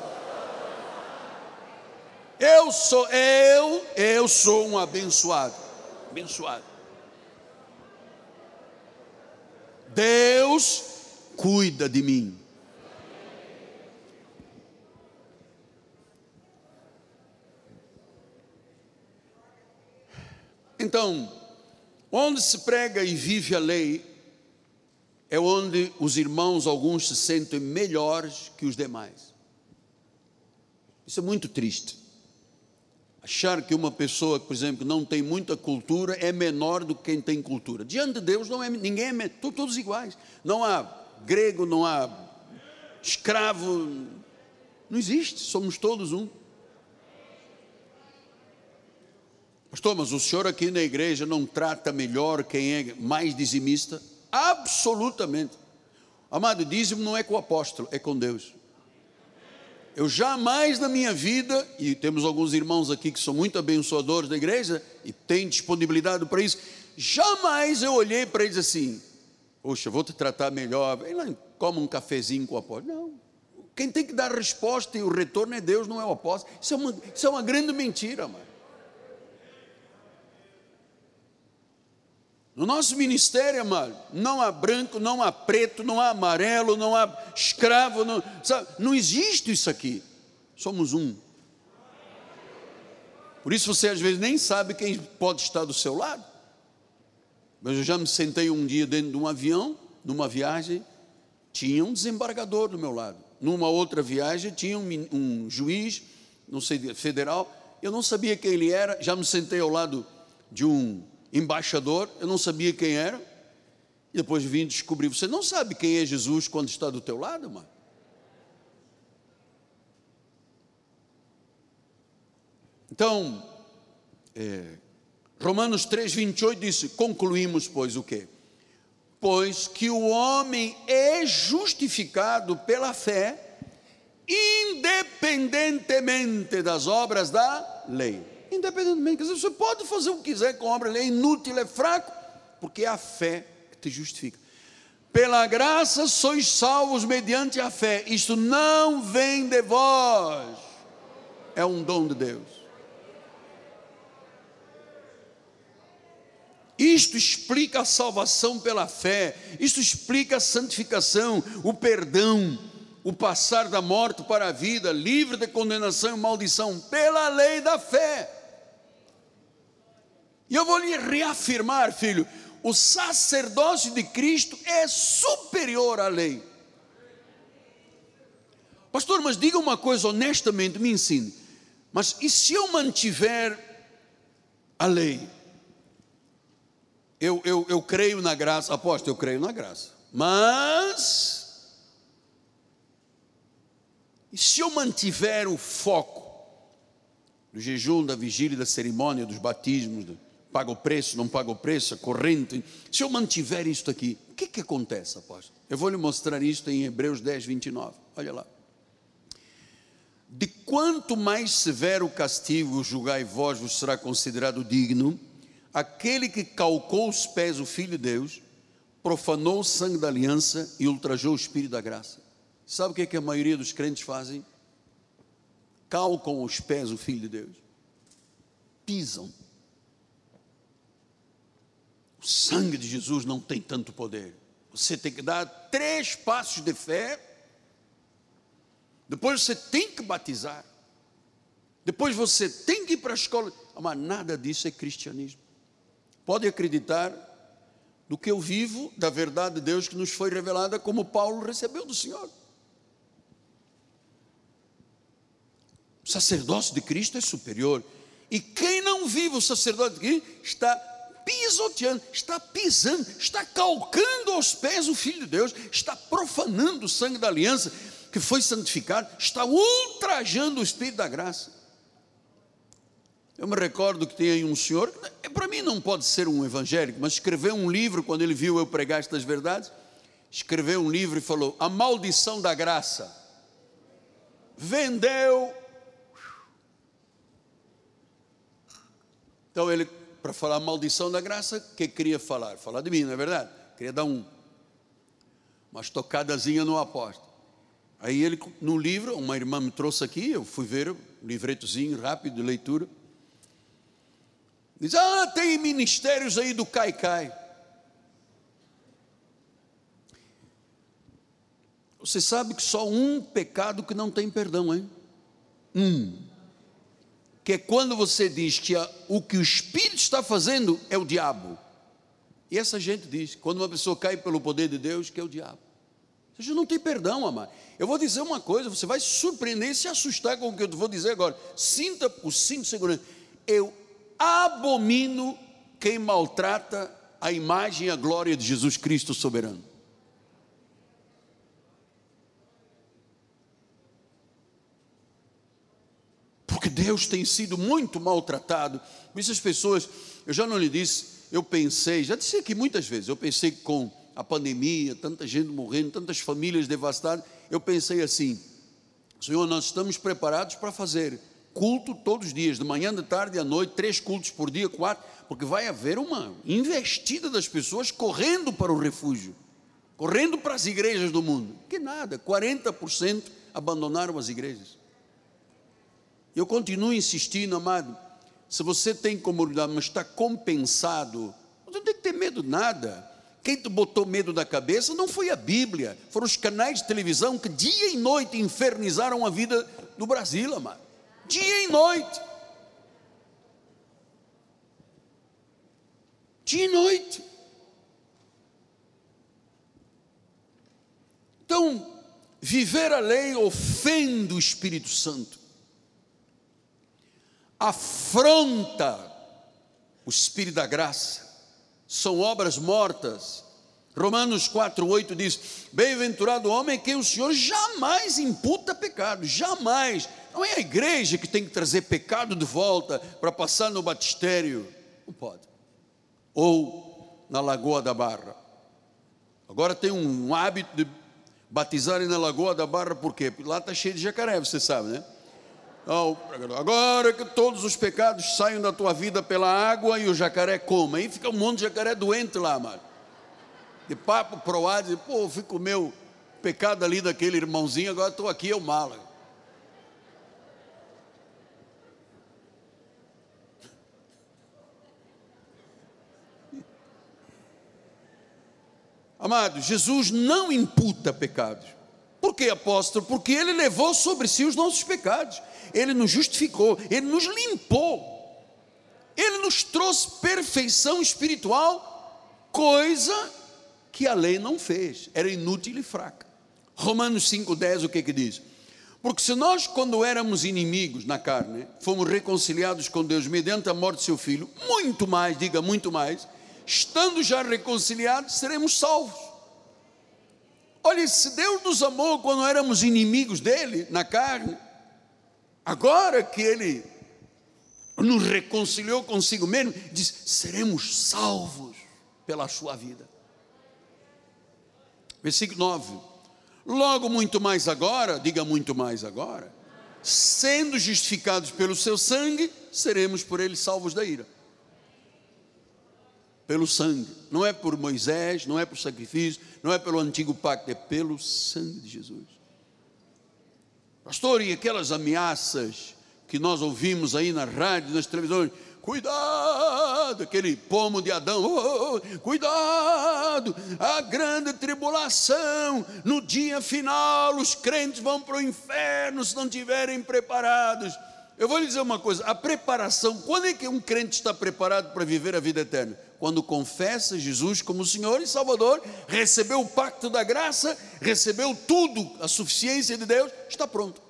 Eu sou, eu, eu sou um abençoado. Abençoado. Deus cuida de mim. Então, Onde se prega e vive a lei, é onde os irmãos, alguns, se sentem melhores que os demais. Isso é muito triste. Achar que uma pessoa, por exemplo, que não tem muita cultura é menor do que quem tem cultura. Diante de Deus, não é, ninguém é todos iguais. Não há grego, não há escravo, não existe, somos todos um. Pastor, mas o senhor aqui na igreja não trata melhor quem é mais dizimista? Absolutamente. Amado, dízimo não é com o apóstolo, é com Deus. Eu jamais na minha vida, e temos alguns irmãos aqui que são muito abençoadores da igreja e têm disponibilidade para isso, jamais eu olhei para eles assim: Poxa, vou te tratar melhor, vem lá, coma um cafezinho com o apóstolo. Não. Quem tem que dar resposta e o retorno é Deus, não é o apóstolo. Isso é uma, isso é uma grande mentira, mano. No nosso ministério, amado, não há branco, não há preto, não há amarelo, não há escravo, não, sabe, não existe isso aqui. Somos um. Por isso você às vezes nem sabe quem pode estar do seu lado. Mas eu já me sentei um dia dentro de um avião, numa viagem, tinha um desembargador do meu lado. Numa outra viagem, tinha um, um juiz, não sei, federal. Eu não sabia quem ele era, já me sentei ao lado de um embaixador, eu não sabia quem era, e depois vim descobrir. Você não sabe quem é Jesus quando está do teu lado, mano? Então, é, Romanos 3, 28 disse: concluímos, pois, o quê? Pois que o homem é justificado pela fé, independentemente das obras da lei independentemente. Dizer, você pode fazer o que quiser com a obra, ele é inútil, é fraco, porque é a fé que te justifica. Pela graça sois salvos mediante a fé. Isto não vem de vós, é um dom de Deus. Isto explica a salvação pela fé, isto explica a santificação, o perdão, o passar da morte para a vida, livre de condenação e maldição, pela lei da fé. E eu vou lhe reafirmar, filho, o sacerdócio de Cristo é superior à lei. Pastor, mas diga uma coisa honestamente, me ensine. Mas e se eu mantiver a lei? Eu, eu, eu creio na graça, aposto, eu creio na graça. Mas, e se eu mantiver o foco do jejum, da vigília, da cerimônia, dos batismos, paga o preço, não paga o preço, a corrente. Se eu mantiver isto aqui, o que, que acontece, apóstolo? Eu vou lhe mostrar isto em Hebreus 10, 29. Olha lá. De quanto mais severo o castigo julgai vós vos será considerado digno, aquele que calcou os pés o Filho de Deus, profanou o sangue da aliança e ultrajou o Espírito da graça. Sabe o que, é que a maioria dos crentes fazem? Calcam os pés o Filho de Deus, pisam sangue de Jesus não tem tanto poder. Você tem que dar três passos de fé. Depois você tem que batizar. Depois você tem que ir para a escola. Mas nada disso é cristianismo. Pode acreditar do que eu vivo, da verdade de Deus que nos foi revelada, como Paulo recebeu do Senhor. O sacerdócio de Cristo é superior. E quem não vive o sacerdócio de Cristo está pisoteando, está pisando, está calcando aos pés o Filho de Deus, está profanando o sangue da aliança que foi santificado, está ultrajando o Espírito da graça. Eu me recordo que tem aí um senhor, que para mim não pode ser um evangélico, mas escreveu um livro quando ele viu eu pregar estas verdades. Escreveu um livro e falou: A maldição da graça. Vendeu. Então ele para falar maldição da graça, o que queria falar? Falar de mim, não é verdade? Queria dar um, uma estocadazinha no apóstolo. Aí ele, no livro, uma irmã me trouxe aqui, eu fui ver o livretozinho rápido de leitura. Diz, ah, tem ministérios aí do Caicai. Você sabe que só um pecado que não tem perdão, hein? Um que é quando você diz que o que o Espírito está fazendo é o diabo. E essa gente diz: quando uma pessoa cai pelo poder de Deus, que é o diabo. Você não tem perdão, amado. Eu vou dizer uma coisa, você vai se surpreender e se assustar com o que eu vou dizer agora. Sinta o cinto de segurança. Eu abomino quem maltrata a imagem e a glória de Jesus Cristo soberano. Deus tem sido muito maltratado. Por isso as pessoas, eu já não lhe disse, eu pensei, já disse aqui muitas vezes, eu pensei com a pandemia, tanta gente morrendo, tantas famílias devastadas, eu pensei assim: Senhor, nós estamos preparados para fazer culto todos os dias, de manhã, de tarde à noite, três cultos por dia, quatro, porque vai haver uma investida das pessoas correndo para o refúgio, correndo para as igrejas do mundo. Que nada, 40% abandonaram as igrejas. Eu continuo insistindo, amado, se você tem comunidade, mas está compensado, você não tem que ter medo de nada. Quem te botou medo da cabeça não foi a Bíblia, foram os canais de televisão que dia e noite infernizaram a vida do Brasil, amado. Dia e noite. Dia e noite. Então, viver a lei ofende o Espírito Santo afronta o Espírito da graça, são obras mortas. Romanos 4,8 diz: Bem-aventurado o homem que o Senhor jamais imputa pecado, jamais. Não é a igreja que tem que trazer pecado de volta para passar no batistério, não pode. Ou na Lagoa da Barra. Agora tem um hábito de batizarem na Lagoa da Barra, por quê? Porque lá está cheio de jacaré, você sabe, né? Agora que todos os pecados saiam da tua vida pela água e o jacaré coma. Aí fica um monte de jacaré doente lá, mano. De papo proado, e, pô, fico meu pecado ali daquele irmãozinho, agora estou aqui, eu mala. Amado, Jesus não imputa pecados. Por que, apóstolo? Porque ele levou sobre si os nossos pecados. Ele nos justificou, Ele nos limpou, Ele nos trouxe perfeição espiritual, coisa que a lei não fez, era inútil e fraca. Romanos 5,10, o que que diz? Porque se nós, quando éramos inimigos na carne, fomos reconciliados com Deus mediante a morte de seu filho, muito mais, diga muito mais, estando já reconciliados, seremos salvos. Olha, se Deus nos amou quando éramos inimigos dele na carne, Agora que ele nos reconciliou consigo mesmo, diz: seremos salvos pela sua vida. Versículo 9: Logo muito mais agora, diga muito mais agora, sendo justificados pelo seu sangue, seremos por ele salvos da ira. Pelo sangue, não é por Moisés, não é por sacrifício, não é pelo antigo pacto, é pelo sangue de Jesus. Pastor, e aquelas ameaças que nós ouvimos aí na rádio, nas televisões, cuidado, aquele pomo de Adão, oh, oh, cuidado, a grande tribulação, no dia final os crentes vão para o inferno se não estiverem preparados. Eu vou lhe dizer uma coisa: a preparação, quando é que um crente está preparado para viver a vida eterna? Quando confessa Jesus como Senhor e Salvador, recebeu o pacto da graça, recebeu tudo, a suficiência de Deus, está pronto.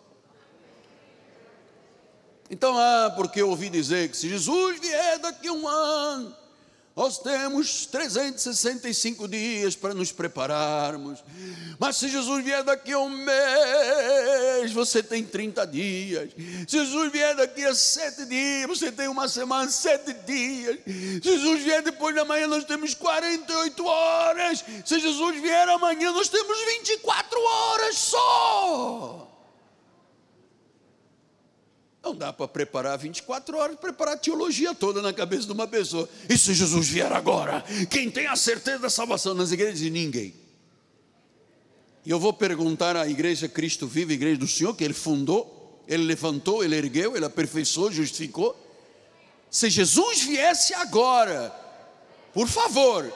Então, ah, porque eu ouvi dizer que se Jesus vier daqui a um ano, nós temos 365 dias para nos prepararmos. Mas se Jesus vier daqui a um mês, você tem 30 dias. Se Jesus vier daqui a sete dias, você tem uma semana, sete dias. Se Jesus vier depois da manhã, nós temos 48 horas. Se Jesus vier amanhã, nós temos 24 horas só. Não dá para preparar 24 horas, preparar a teologia toda na cabeça de uma pessoa. E se Jesus vier agora? Quem tem a certeza da salvação nas igrejas? Ninguém. E eu vou perguntar à igreja Cristo Vive, a igreja do Senhor, que Ele fundou, Ele levantou, Ele ergueu, Ele aperfeiçoou, justificou. Se Jesus viesse agora, por favor,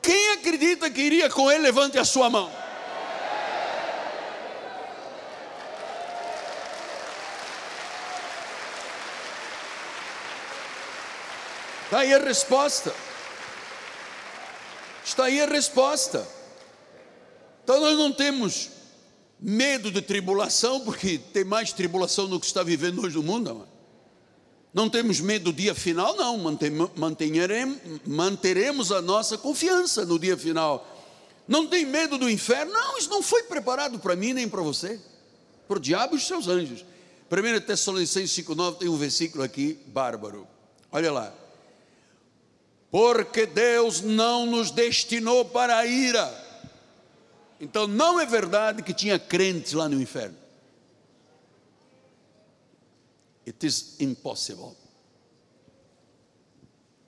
quem acredita que iria com Ele, levante a sua mão. Está aí a resposta. Está aí a resposta. Então nós não temos medo de tribulação, porque tem mais tribulação do que está vivendo hoje no mundo. Não temos medo do dia final, não. Manteremos, manteremos a nossa confiança no dia final. Não tem medo do inferno? Não, isso não foi preparado para mim nem para você. Para o diabo e os seus anjos. 1 Tessalonicenses 5,9 tem um versículo aqui bárbaro. Olha lá. Porque Deus não nos destinou para a ira. Então não é verdade que tinha crentes lá no inferno. It is impossible.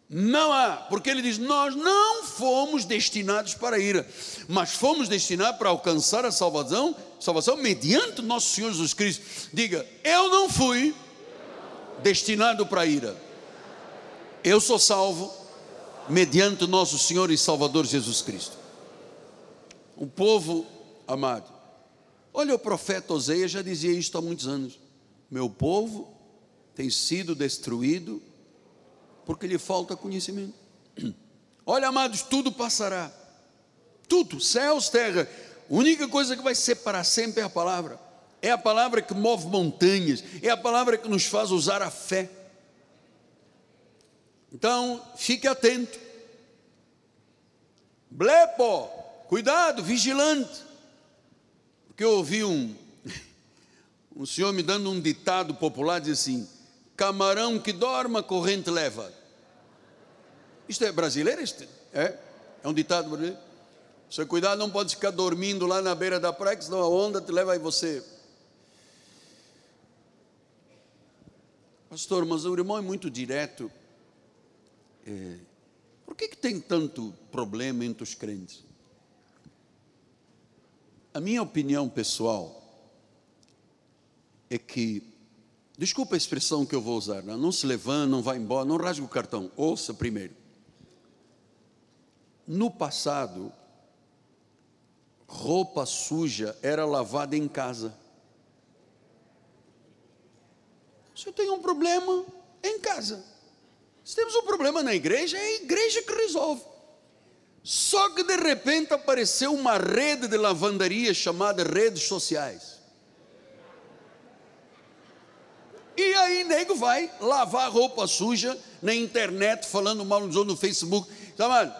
Não há, porque ele diz: Nós não fomos destinados para a ira, mas fomos destinados para alcançar a salvação, salvação mediante nosso Senhor Jesus Cristo. Diga: Eu não fui destinado para a ira, eu sou salvo mediante nosso Senhor e Salvador Jesus Cristo. O povo amado, olha, o profeta Oséias já dizia isto há muitos anos: Meu povo tem sido destruído porque lhe falta conhecimento. <clears throat> Olha, amados, tudo passará. Tudo, céus, terra. A única coisa que vai ser para sempre é a palavra. É a palavra que move montanhas, é a palavra que nos faz usar a fé. Então, fique atento. Blepo, cuidado, vigilante. Porque eu ouvi um, <laughs> um senhor me dando um ditado popular, diz assim: camarão que dorma, corrente leva. Isto é brasileiro? Este? É? É um ditado brasileiro? Você cuidado, não pode ficar dormindo lá na beira da praia, senão a onda te leva aí você. Pastor, mas o irmão é muito direto. É, por que, que tem tanto problema entre os crentes? A minha opinião pessoal é que Desculpa a expressão que eu vou usar, não, não se levanta, não vai embora, não rasga o cartão. Ouça primeiro. No passado, roupa suja era lavada em casa. Se eu tenho um problema, é em casa. Se temos um problema na igreja, é a igreja que resolve. Só que de repente apareceu uma rede de lavandaria chamada redes sociais. E aí, nego vai lavar roupa suja na internet, falando mal dos outros no Facebook. Sabe,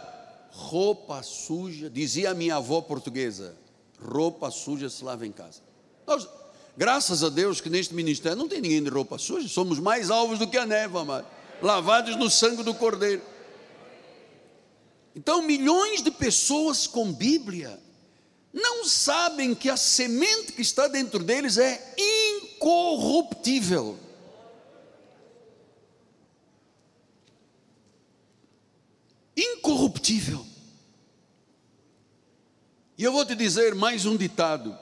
roupa suja, dizia a minha avó portuguesa: roupa suja se lava em casa. Nós, graças a Deus que neste ministério não tem ninguém de roupa suja, somos mais alvos do que a neve, amado, lavados no sangue do Cordeiro. Então, milhões de pessoas com Bíblia não sabem que a semente que está dentro deles é incorruptível. Incorruptível. E eu vou te dizer mais um ditado.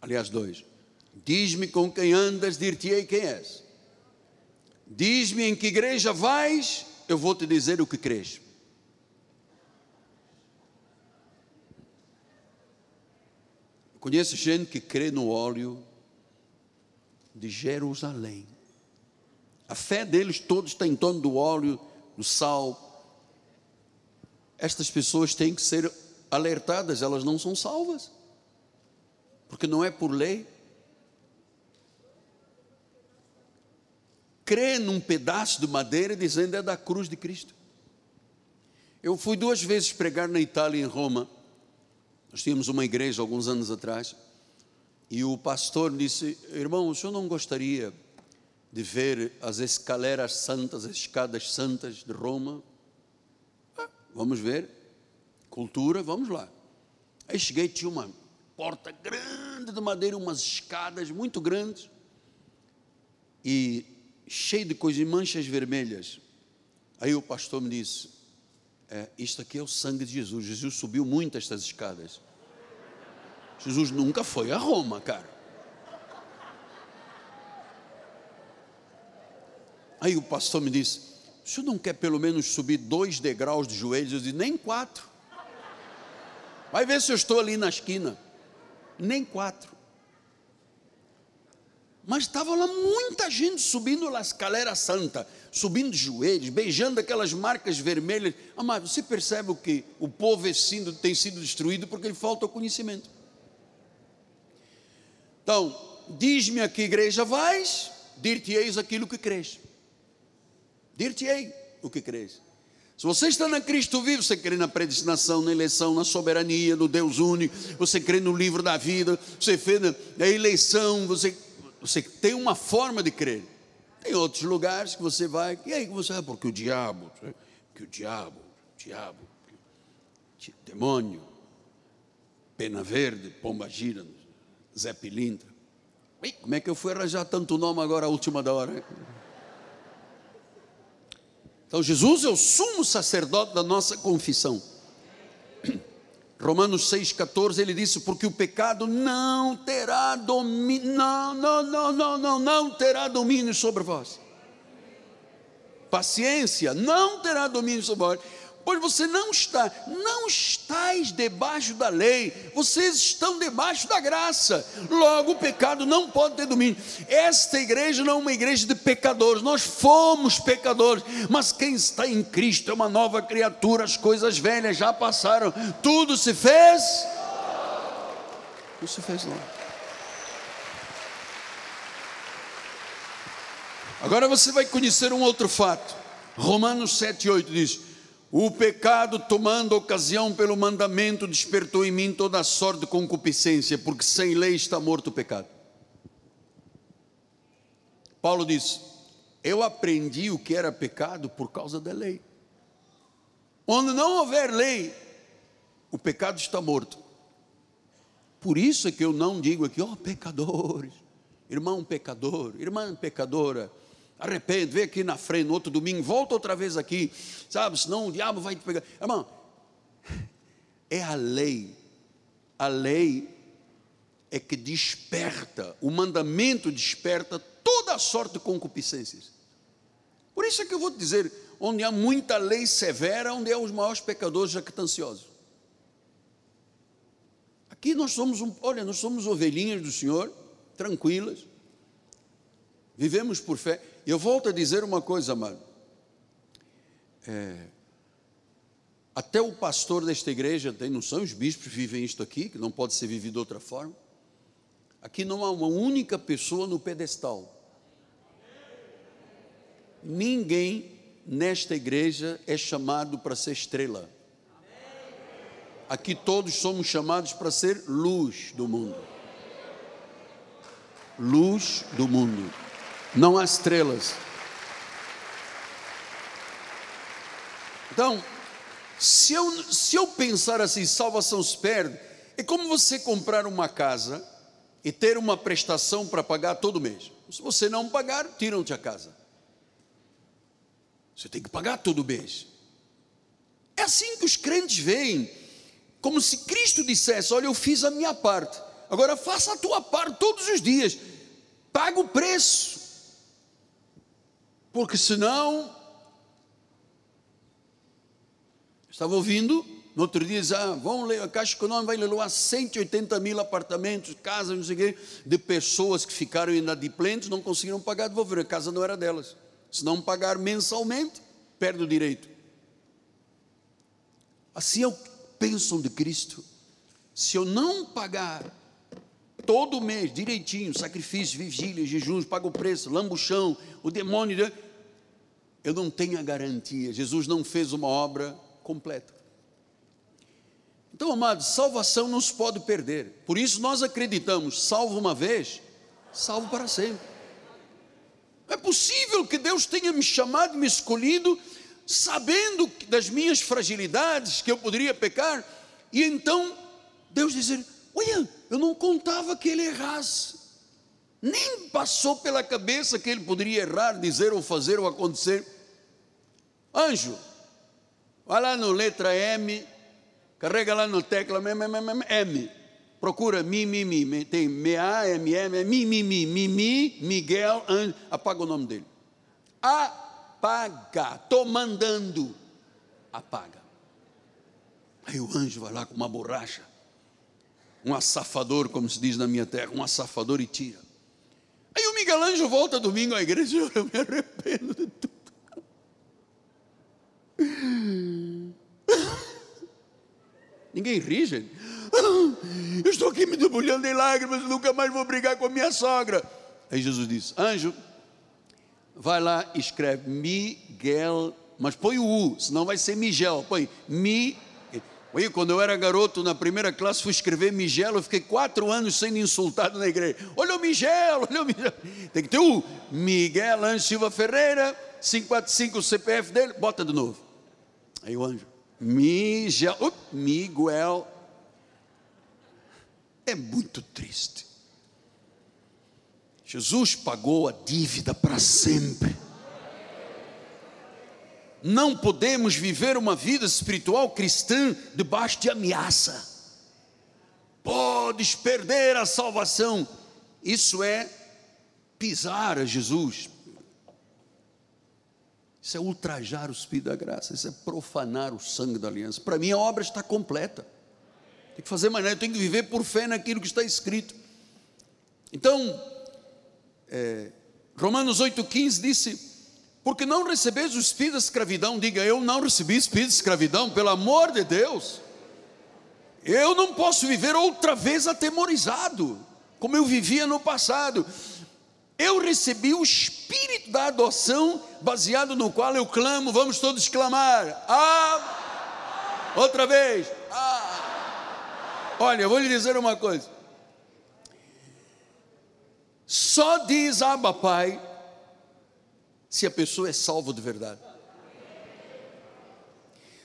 Aliás, dois. Diz-me com quem andas, dir-te-ei quem és. Diz-me em que igreja vais, eu vou te dizer o que crês. Conheço gente que crê no óleo de Jerusalém. A fé deles todos está em torno do óleo, do sal. Estas pessoas têm que ser alertadas, elas não são salvas. Porque não é por lei. Crê num pedaço de madeira dizendo é da cruz de Cristo. Eu fui duas vezes pregar na Itália em Roma nós tínhamos uma igreja alguns anos atrás e o pastor disse: Irmão, o senhor não gostaria de ver as escaleras santas, as escadas santas de Roma? Ah, vamos ver. Cultura, vamos lá. Aí cheguei, tinha uma porta grande de madeira, umas escadas muito grandes e cheio de coisas, manchas vermelhas. Aí o pastor me disse: é, isto aqui é o sangue de Jesus. Jesus subiu muito estas escadas. Jesus nunca foi a Roma, cara. Aí o pastor me disse: o senhor não quer pelo menos subir dois degraus de joelhos? Eu disse: nem quatro. Vai ver se eu estou ali na esquina. Nem quatro. Mas estava lá muita gente subindo a escalera santa, subindo joelhos, beijando aquelas marcas vermelhas. Amado, você percebe o que o povo é tem sido destruído porque lhe falta o conhecimento. Então, diz-me a que igreja vais, dir-te-eis aquilo que crês. Dir-te-ei o que crês. Se você está na Cristo vivo, você crê na predestinação, na eleição, na soberania, no Deus único, você crê no livro da vida, você crê na eleição, você, você tem uma forma de crer. Tem outros lugares que você vai, e aí você vai, porque o diabo, que o diabo, o diabo, demônio, pena verde, pomba gira, Zé Pilintra. como é que eu fui arranjar tanto nome agora, a última da hora? Então, Jesus é o sumo sacerdote da nossa confissão. Romanos 6,14 ele disse: Porque o pecado não terá domínio, não, não, não, não, não, não terá domínio sobre vós. Paciência, não terá domínio sobre vós pois você não está, não estáis debaixo da lei, vocês estão debaixo da graça. Logo, o pecado não pode ter domínio. Esta igreja não é uma igreja de pecadores, nós fomos pecadores, mas quem está em Cristo é uma nova criatura, as coisas velhas já passaram, tudo se fez. Tudo se fez lá. Agora você vai conhecer um outro fato. Romanos 7,8 diz: o pecado, tomando ocasião pelo mandamento, despertou em mim toda sorte de concupiscência, porque sem lei está morto o pecado. Paulo diz: Eu aprendi o que era pecado por causa da lei. Onde não houver lei, o pecado está morto. Por isso é que eu não digo aqui, ó oh, pecadores, irmão pecador, irmã pecadora arrepende, vem aqui na frente, no outro domingo, volta outra vez aqui, sabe? Senão o diabo vai te pegar. Irmão, <laughs> é a lei, a lei é que desperta, o mandamento desperta toda a sorte de concupiscências. Por isso é que eu vou te dizer: onde há muita lei severa, onde há os maiores pecadores jactanciosos. Aqui nós somos, um, olha, nós somos ovelhinhas do Senhor, tranquilas, vivemos por fé. Eu volto a dizer uma coisa, amado. É, até o pastor desta igreja tem noção, os bispos vivem isto aqui, que não pode ser vivido de outra forma. Aqui não há uma única pessoa no pedestal. Ninguém nesta igreja é chamado para ser estrela. Aqui todos somos chamados para ser luz do mundo. Luz do mundo não há estrelas. Então, se eu, se eu pensar assim, salvação se perde, é como você comprar uma casa e ter uma prestação para pagar todo mês. Se você não pagar, tiram-te a casa. Você tem que pagar todo mês. É assim que os crentes veem, como se Cristo dissesse: Olha, eu fiz a minha parte, agora faça a tua parte todos os dias, paga o preço porque senão. Estava ouvindo, no outro dia, ah, vão ler, a Caixa Econômica vai leiloar 180 mil apartamentos, casas, não sei o quê, de pessoas que ficaram inadimplentes, não conseguiram pagar, devolver, a casa não era delas. Se não pagar mensalmente, perde o direito. Assim é o pensam de Cristo. Se eu não pagar todo mês, direitinho, sacrifício, vigília, jejuns, paga o preço, lambuchão, o demônio, eu não tenho a garantia. Jesus não fez uma obra completa. Então, amados, salvação não se pode perder. Por isso nós acreditamos, salvo uma vez, salvo para sempre. É possível que Deus tenha me chamado, me escolhido, sabendo das minhas fragilidades, que eu poderia pecar, e então Deus dizer: Olha, eu não contava que ele errasse. Nem passou pela cabeça que ele poderia errar, dizer ou fazer ou acontecer. Anjo, vai lá no letra M, carrega lá no tecla M, M, M, procura mi, mi, mi, tem M-A, M-M, é mi, mi, mi, mi, mi, Miguel, anjo, apaga o nome dele. Apaga, estou mandando, apaga. Aí o anjo vai lá com uma borracha, um assafador, como se diz na minha terra, um assafador e tira. Aí o Miguel Ângelo volta domingo à igreja, <laughs> eu me arrependo de tudo. Ninguém ri, gente. <laughs> Eu estou aqui me debulhando em lágrimas, nunca mais vou brigar com a minha sogra. Aí Jesus disse: Anjo, vai lá e escreve Miguel, mas põe o U, senão vai ser Miguel. Põe Mi. Quando eu era garoto na primeira classe, fui escrever Miguel, eu fiquei quatro anos sendo insultado na igreja. Olha o Miguel, olha o Miguel. Tem que ter o Miguel Anjo Silva Ferreira, 545 o CPF dele, bota de novo. Aí o anjo, Miguel, up, Miguel. É muito triste. Jesus pagou a dívida para sempre. Não podemos viver uma vida espiritual cristã debaixo de ameaça. Podes perder a salvação. Isso é pisar a Jesus, isso é ultrajar o Espírito da graça, isso é profanar o sangue da aliança. Para mim a obra está completa. Tem que fazer mais nada, eu tenho que viver por fé naquilo que está escrito. Então, é, Romanos 8,15 disse: Porque não recebeis o espírito da escravidão, diga eu não recebi espírito de escravidão, pelo amor de Deus. Eu não posso viver outra vez atemorizado, como eu vivia no passado eu recebi o espírito da adoção, baseado no qual eu clamo, vamos todos clamar. Ah! Outra vez. Ah! Olha, eu vou lhe dizer uma coisa. Só diz Abba Pai se a pessoa é salva de verdade.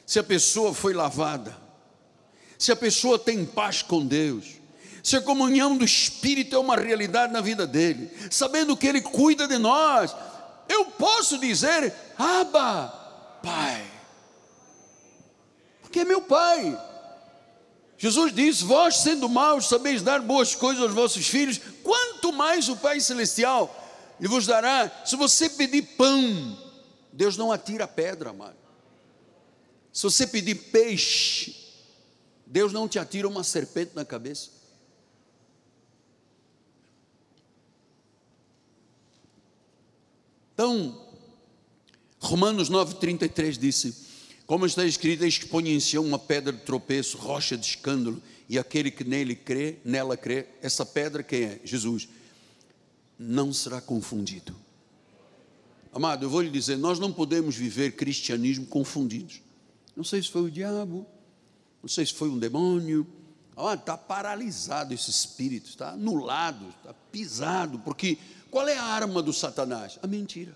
Se a pessoa foi lavada. Se a pessoa tem paz com Deus se a comunhão do Espírito é uma realidade na vida dele, sabendo que ele cuida de nós, eu posso dizer, Abba, Pai, porque é meu Pai. Jesus diz: Vós, sendo maus, sabeis dar boas coisas aos vossos filhos, quanto mais o Pai Celestial lhe vos dará. Se você pedir pão, Deus não atira a pedra, amado. Se você pedir peixe, Deus não te atira uma serpente na cabeça. Então, Romanos 9,33 disse: Como está escrito, exponenciou uma pedra de tropeço, rocha de escândalo, e aquele que nele crê, nela crê, essa pedra quem é? Jesus. Não será confundido. Amado, eu vou lhe dizer, nós não podemos viver cristianismo confundidos. Não sei se foi o diabo, não sei se foi um demônio. está paralisado esse espírito, está anulado, está pisado, porque qual é a arma do Satanás? A mentira.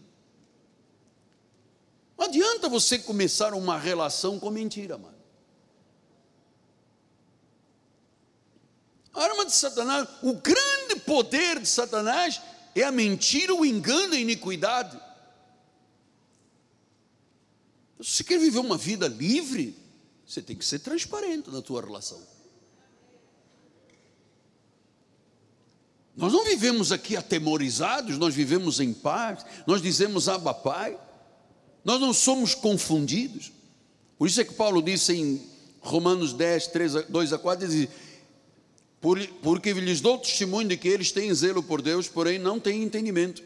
Não adianta você começar uma relação com mentira, mano. A arma de Satanás, o grande poder de Satanás é a mentira, o engano a iniquidade. Se você quer viver uma vida livre, você tem que ser transparente na tua relação. Nós não vivemos aqui atemorizados, nós vivemos em paz, nós dizemos Abba Pai, nós não somos confundidos. Por isso é que Paulo disse em Romanos 10, 3, 2 a 4, diz, porque lhes dou testemunho de que eles têm zelo por Deus, porém não têm entendimento.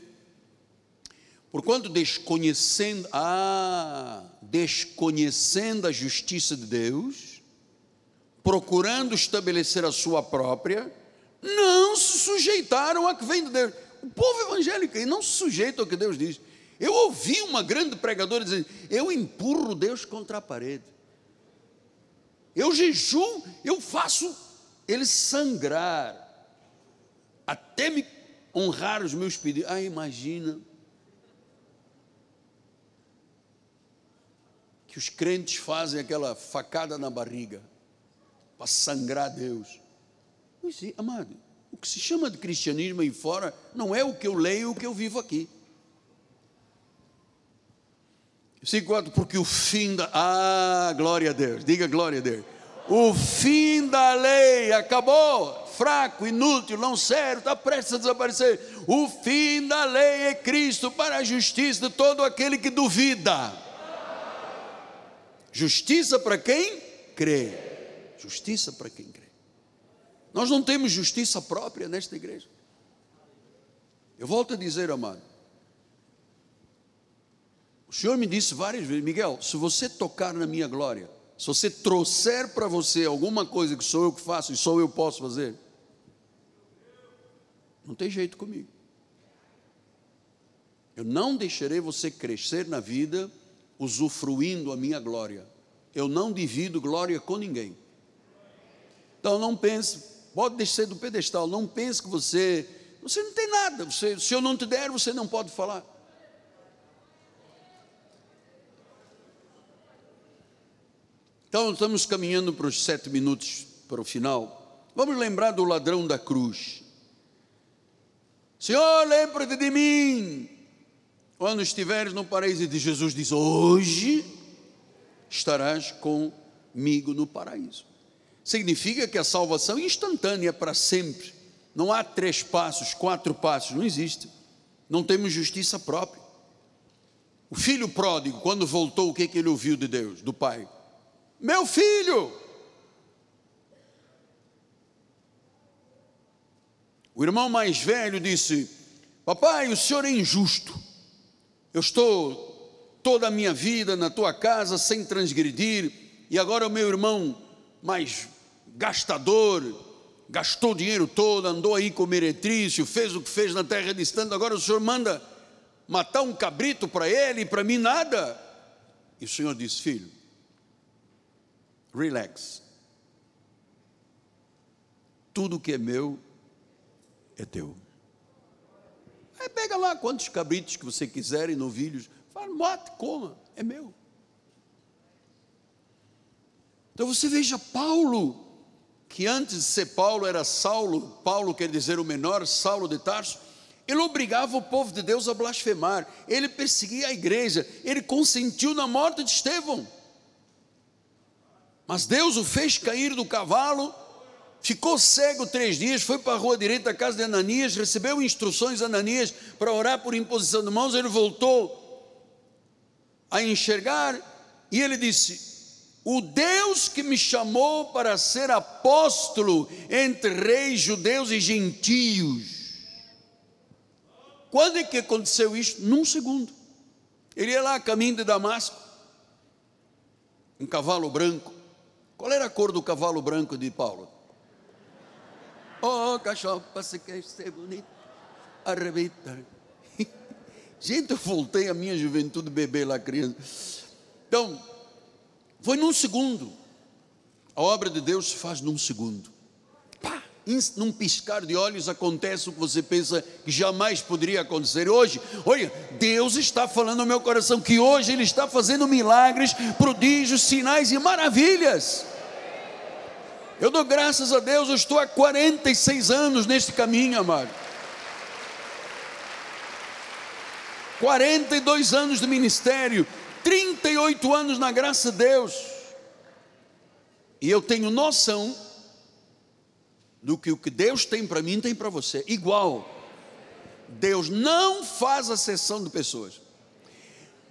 Porquanto desconhecendo, ah, desconhecendo a justiça de Deus, procurando estabelecer a sua própria, não se sujeitaram a que vem de Deus. O povo evangélico não se sujeita ao que Deus diz. Eu ouvi uma grande pregadora dizendo: Eu empurro Deus contra a parede. Eu jejum, eu faço ele sangrar, até me honrar os meus pedidos. Ah, imagina. Que os crentes fazem aquela facada na barriga para sangrar Deus. Pois sim, amado, o que se chama de cristianismo aí fora não é o que eu leio, o que eu vivo aqui. Versículo porque o fim da. Ah, glória a Deus, diga glória a Deus. O fim da lei acabou, fraco, inútil, não sério, está prestes a desaparecer. O fim da lei é Cristo para a justiça de todo aquele que duvida. Justiça para quem crê. Justiça para quem crê. Nós não temos justiça própria nesta igreja. Eu volto a dizer, amado. O Senhor me disse várias vezes, Miguel, se você tocar na minha glória, se você trouxer para você alguma coisa que sou eu que faço e só eu posso fazer, não tem jeito comigo. Eu não deixarei você crescer na vida usufruindo a minha glória. Eu não divido glória com ninguém. Então não pense, pode descer do pedestal, não pense que você, você não tem nada, você, se eu não te der, você não pode falar. Então estamos caminhando para os sete minutos para o final. Vamos lembrar do ladrão da cruz. Senhor, lembra-te de mim. Quando estiveres no paraíso, de Jesus diz: Hoje estarás comigo no paraíso. Significa que a salvação é instantânea para sempre. Não há três passos, quatro passos, não existe. Não temos justiça própria. O filho pródigo, quando voltou, o que, que ele ouviu de Deus, do Pai? Meu filho. O irmão mais velho disse: Papai, o senhor é injusto. Eu estou toda a minha vida na tua casa sem transgredir, e agora o meu irmão mais gastador, gastou o dinheiro todo, andou aí com meretrício, fez o que fez na terra distante, agora o senhor manda matar um cabrito para ele e para mim nada. E o senhor disse: Filho, relax. Tudo que é meu é teu. Aí pega lá quantos cabritos que você quiser e novilhos, fala, mate, coma, é meu. Então você veja Paulo, que antes de ser Paulo era Saulo, Paulo quer dizer o menor, Saulo de Tarso, ele obrigava o povo de Deus a blasfemar, ele perseguia a igreja, ele consentiu na morte de Estevão. Mas Deus o fez cair do cavalo, ficou cego três dias, foi para a rua direita da casa de Ananias, recebeu instruções de Ananias para orar por imposição de mãos, ele voltou a enxergar e ele disse: O Deus que me chamou para ser apóstolo entre reis, judeus e gentios. Quando é que aconteceu isso? Num segundo. Ele ia lá a caminho de Damasco, um cavalo branco. Qual era a cor do cavalo branco de Paulo? Oh, cachorro, você quer ser bonito, arrebenta. <laughs> Gente, eu voltei à minha juventude bebê lá criança. Então, foi num segundo. A obra de Deus se faz num segundo. Num piscar de olhos acontece o que você pensa que jamais poderia acontecer. Hoje, olha, Deus está falando no meu coração que hoje Ele está fazendo milagres, prodígios, sinais e maravilhas. Eu dou graças a Deus, eu estou há 46 anos neste caminho, amado. 42 anos de ministério, 38 anos na graça de Deus. E eu tenho noção do que o que Deus tem para mim tem para você, igual. Deus não faz acessão de pessoas.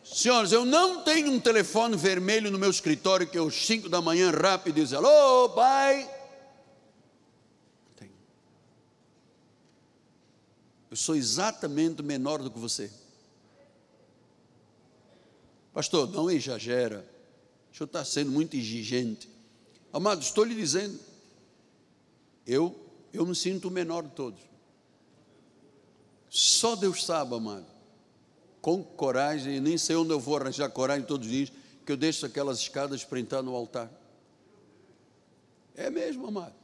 Senhores, eu não tenho um telefone vermelho no meu escritório que às 5 da manhã rápido diz: Alô, pai. Tenho. Eu sou exatamente menor do que você. Pastor, não exagera. O senhor está sendo muito exigente. Amado, estou lhe dizendo. Eu, eu me sinto o menor de todos. Só Deus sabe, amado com coragem, e nem sei onde eu vou arranjar coragem todos os dias, que eu deixo aquelas escadas para entrar no altar. É mesmo, amado.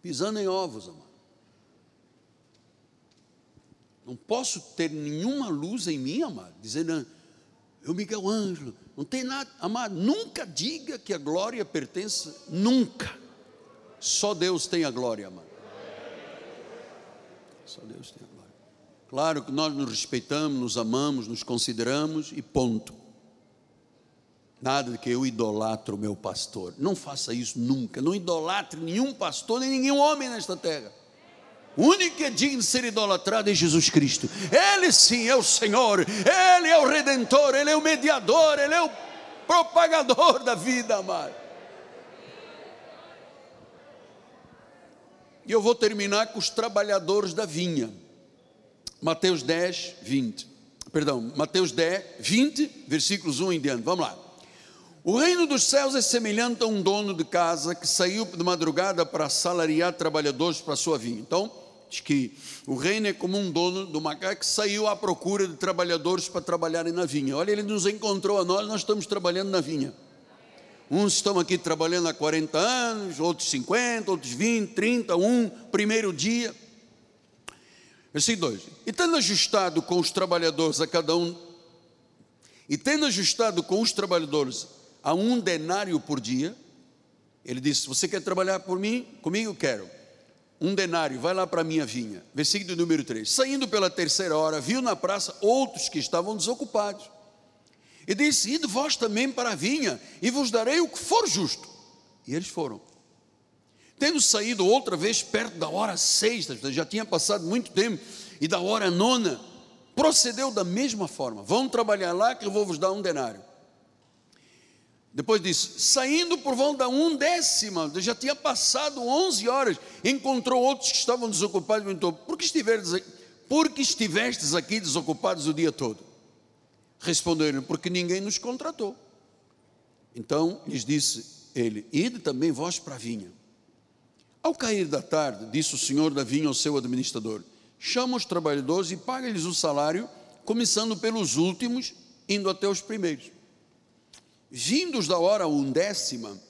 Pisando em ovos, amado. Não posso ter nenhuma luz em mim, amado, dizendo, eu Miguel Ângelo, não tem nada, amado, nunca diga que a glória pertence, nunca. Só Deus tem a glória, amado. Só Deus tem a glória. Claro que nós nos respeitamos, nos amamos, nos consideramos e ponto. Nada de que eu idolatro o meu pastor. Não faça isso nunca. Não idolatre nenhum pastor nem nenhum homem nesta terra. O único que é digno de ser idolatrado é Jesus Cristo. Ele sim é o Senhor, Ele é o Redentor, Ele é o mediador, Ele é o propagador da vida, amado. E eu vou terminar com os trabalhadores da vinha. Mateus 10, 20. Perdão, Mateus 10, 20, versículos 1 em diante. Vamos lá. O reino dos céus é semelhante a um dono de casa que saiu de madrugada para salariar trabalhadores para a sua vinha. Então, diz que o reino é como um dono de uma casa que saiu à procura de trabalhadores para trabalharem na vinha. Olha, ele nos encontrou a nós, nós estamos trabalhando na vinha. Uns estão aqui trabalhando há 40 anos, outros 50, outros 20, 30, um, primeiro dia. Versículo 2: E tendo ajustado com os trabalhadores a cada um, e tendo ajustado com os trabalhadores a um denário por dia, ele disse: Você quer trabalhar por mim? Comigo quero. Um denário, vai lá para a minha vinha. Versículo número 3: Saindo pela terceira hora, viu na praça outros que estavam desocupados e disse: Ide vós também para a vinha, e vos darei o que for justo. E eles foram. Tendo saído outra vez perto da hora sexta, já tinha passado muito tempo, e da hora nona, procedeu da mesma forma: Vão trabalhar lá que eu vou vos dar um denário. Depois disse: saindo por volta da um décima, já tinha passado 11 horas, encontrou outros que estavam desocupados e perguntou: por que, estiveres, por que estivestes aqui desocupados o dia todo? Responderam: Porque ninguém nos contratou. Então lhes disse ele: Ide também vós para a vinha. Ao cair da tarde, disse o senhor da vinha ao seu administrador: Chama os trabalhadores e paga-lhes o salário, começando pelos últimos, indo até os primeiros. Vindos da hora undécima,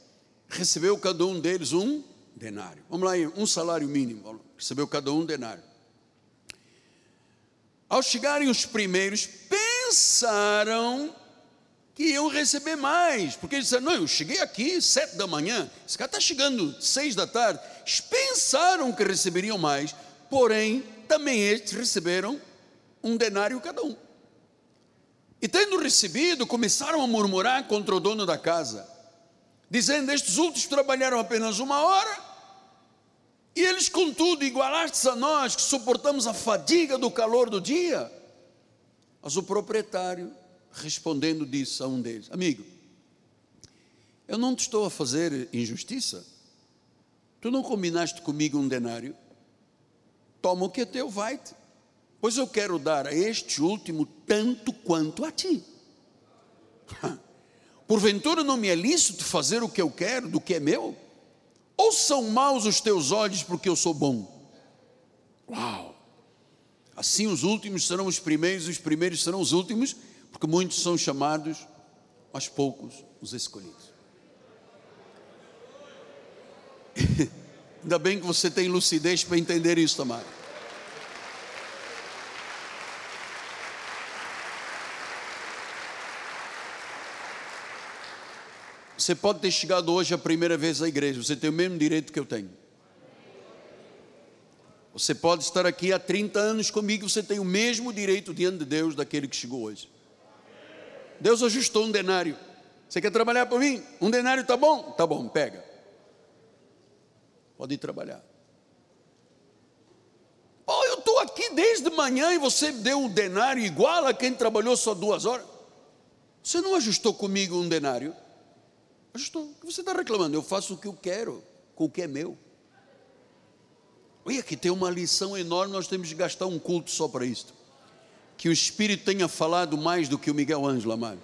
recebeu cada um deles um denário. Vamos lá, um salário mínimo. Recebeu cada um denário. Ao chegarem os primeiros, pensaram que iam receber mais, porque eles disseram: Não, eu cheguei aqui sete da manhã, esse cara está chegando seis da tarde. Eles pensaram que receberiam mais, porém, também eles receberam um denário cada um. E tendo recebido, começaram a murmurar contra o dono da casa, dizendo: Estes últimos trabalharam apenas uma hora, e eles, contudo, igualaste a nós que suportamos a fadiga do calor do dia. Mas o proprietário, respondendo, disse a um deles: Amigo, eu não te estou a fazer injustiça. Tu não combinaste comigo um denário? Toma o que é teu, vai-te. Pois eu quero dar a este último tanto quanto a ti. <laughs> Porventura não me é lícito fazer o que eu quero do que é meu? Ou são maus os teus olhos porque eu sou bom? Uau! Assim os últimos serão os primeiros, os primeiros serão os últimos, porque muitos são chamados, mas poucos os escolhidos. <laughs> Ainda bem que você tem lucidez para entender isso, amado. Você pode ter chegado hoje a primeira vez à igreja, você tem o mesmo direito que eu tenho. Você pode estar aqui há 30 anos comigo, você tem o mesmo direito diante de Deus daquele que chegou hoje. Deus ajustou um denário. Você quer trabalhar por mim? Um denário está bom? Tá bom, pega. Pode ir trabalhar. Oh, eu estou aqui desde manhã e você deu um denário igual a quem trabalhou só duas horas. Você não ajustou comigo um denário? Ajustou. O que você está reclamando? Eu faço o que eu quero com o que é meu. Olha, aqui tem uma lição enorme, nós temos de gastar um culto só para isto. Que o Espírito tenha falado mais do que o Miguel Ângelo, amado.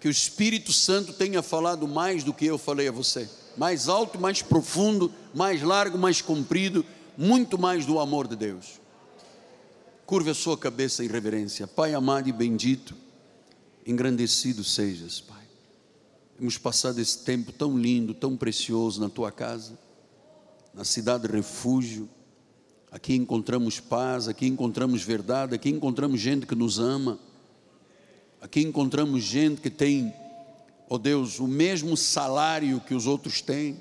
Que o Espírito Santo tenha falado mais do que eu falei a você. Mais alto, mais profundo, mais largo, mais comprido, muito mais do amor de Deus. Curva a sua cabeça em reverência. Pai amado e bendito, engrandecido sejas, Pai. Temos passado esse tempo tão lindo, tão precioso na tua casa na cidade refúgio. Aqui encontramos paz, aqui encontramos verdade, aqui encontramos gente que nos ama. Aqui encontramos gente que tem, ó oh Deus, o mesmo salário que os outros têm.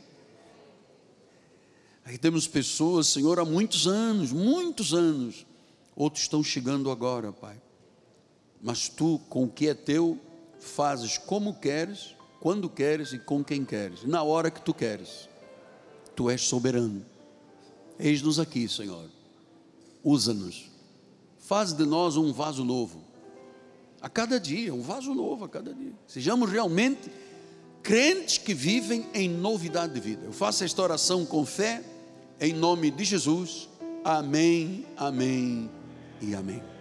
Aqui temos pessoas, Senhor, há muitos anos, muitos anos. Outros estão chegando agora, Pai. Mas tu, com o que é teu, fazes como queres, quando queres e com quem queres, na hora que tu queres. Tu és soberano. Eis-nos aqui, Senhor. Usa-nos. Faz de nós um vaso novo. A cada dia, um vaso novo a cada dia. Sejamos realmente crentes que vivem em novidade de vida. Eu faço esta oração com fé, Em nome de Jesus. Amém, amém e amém.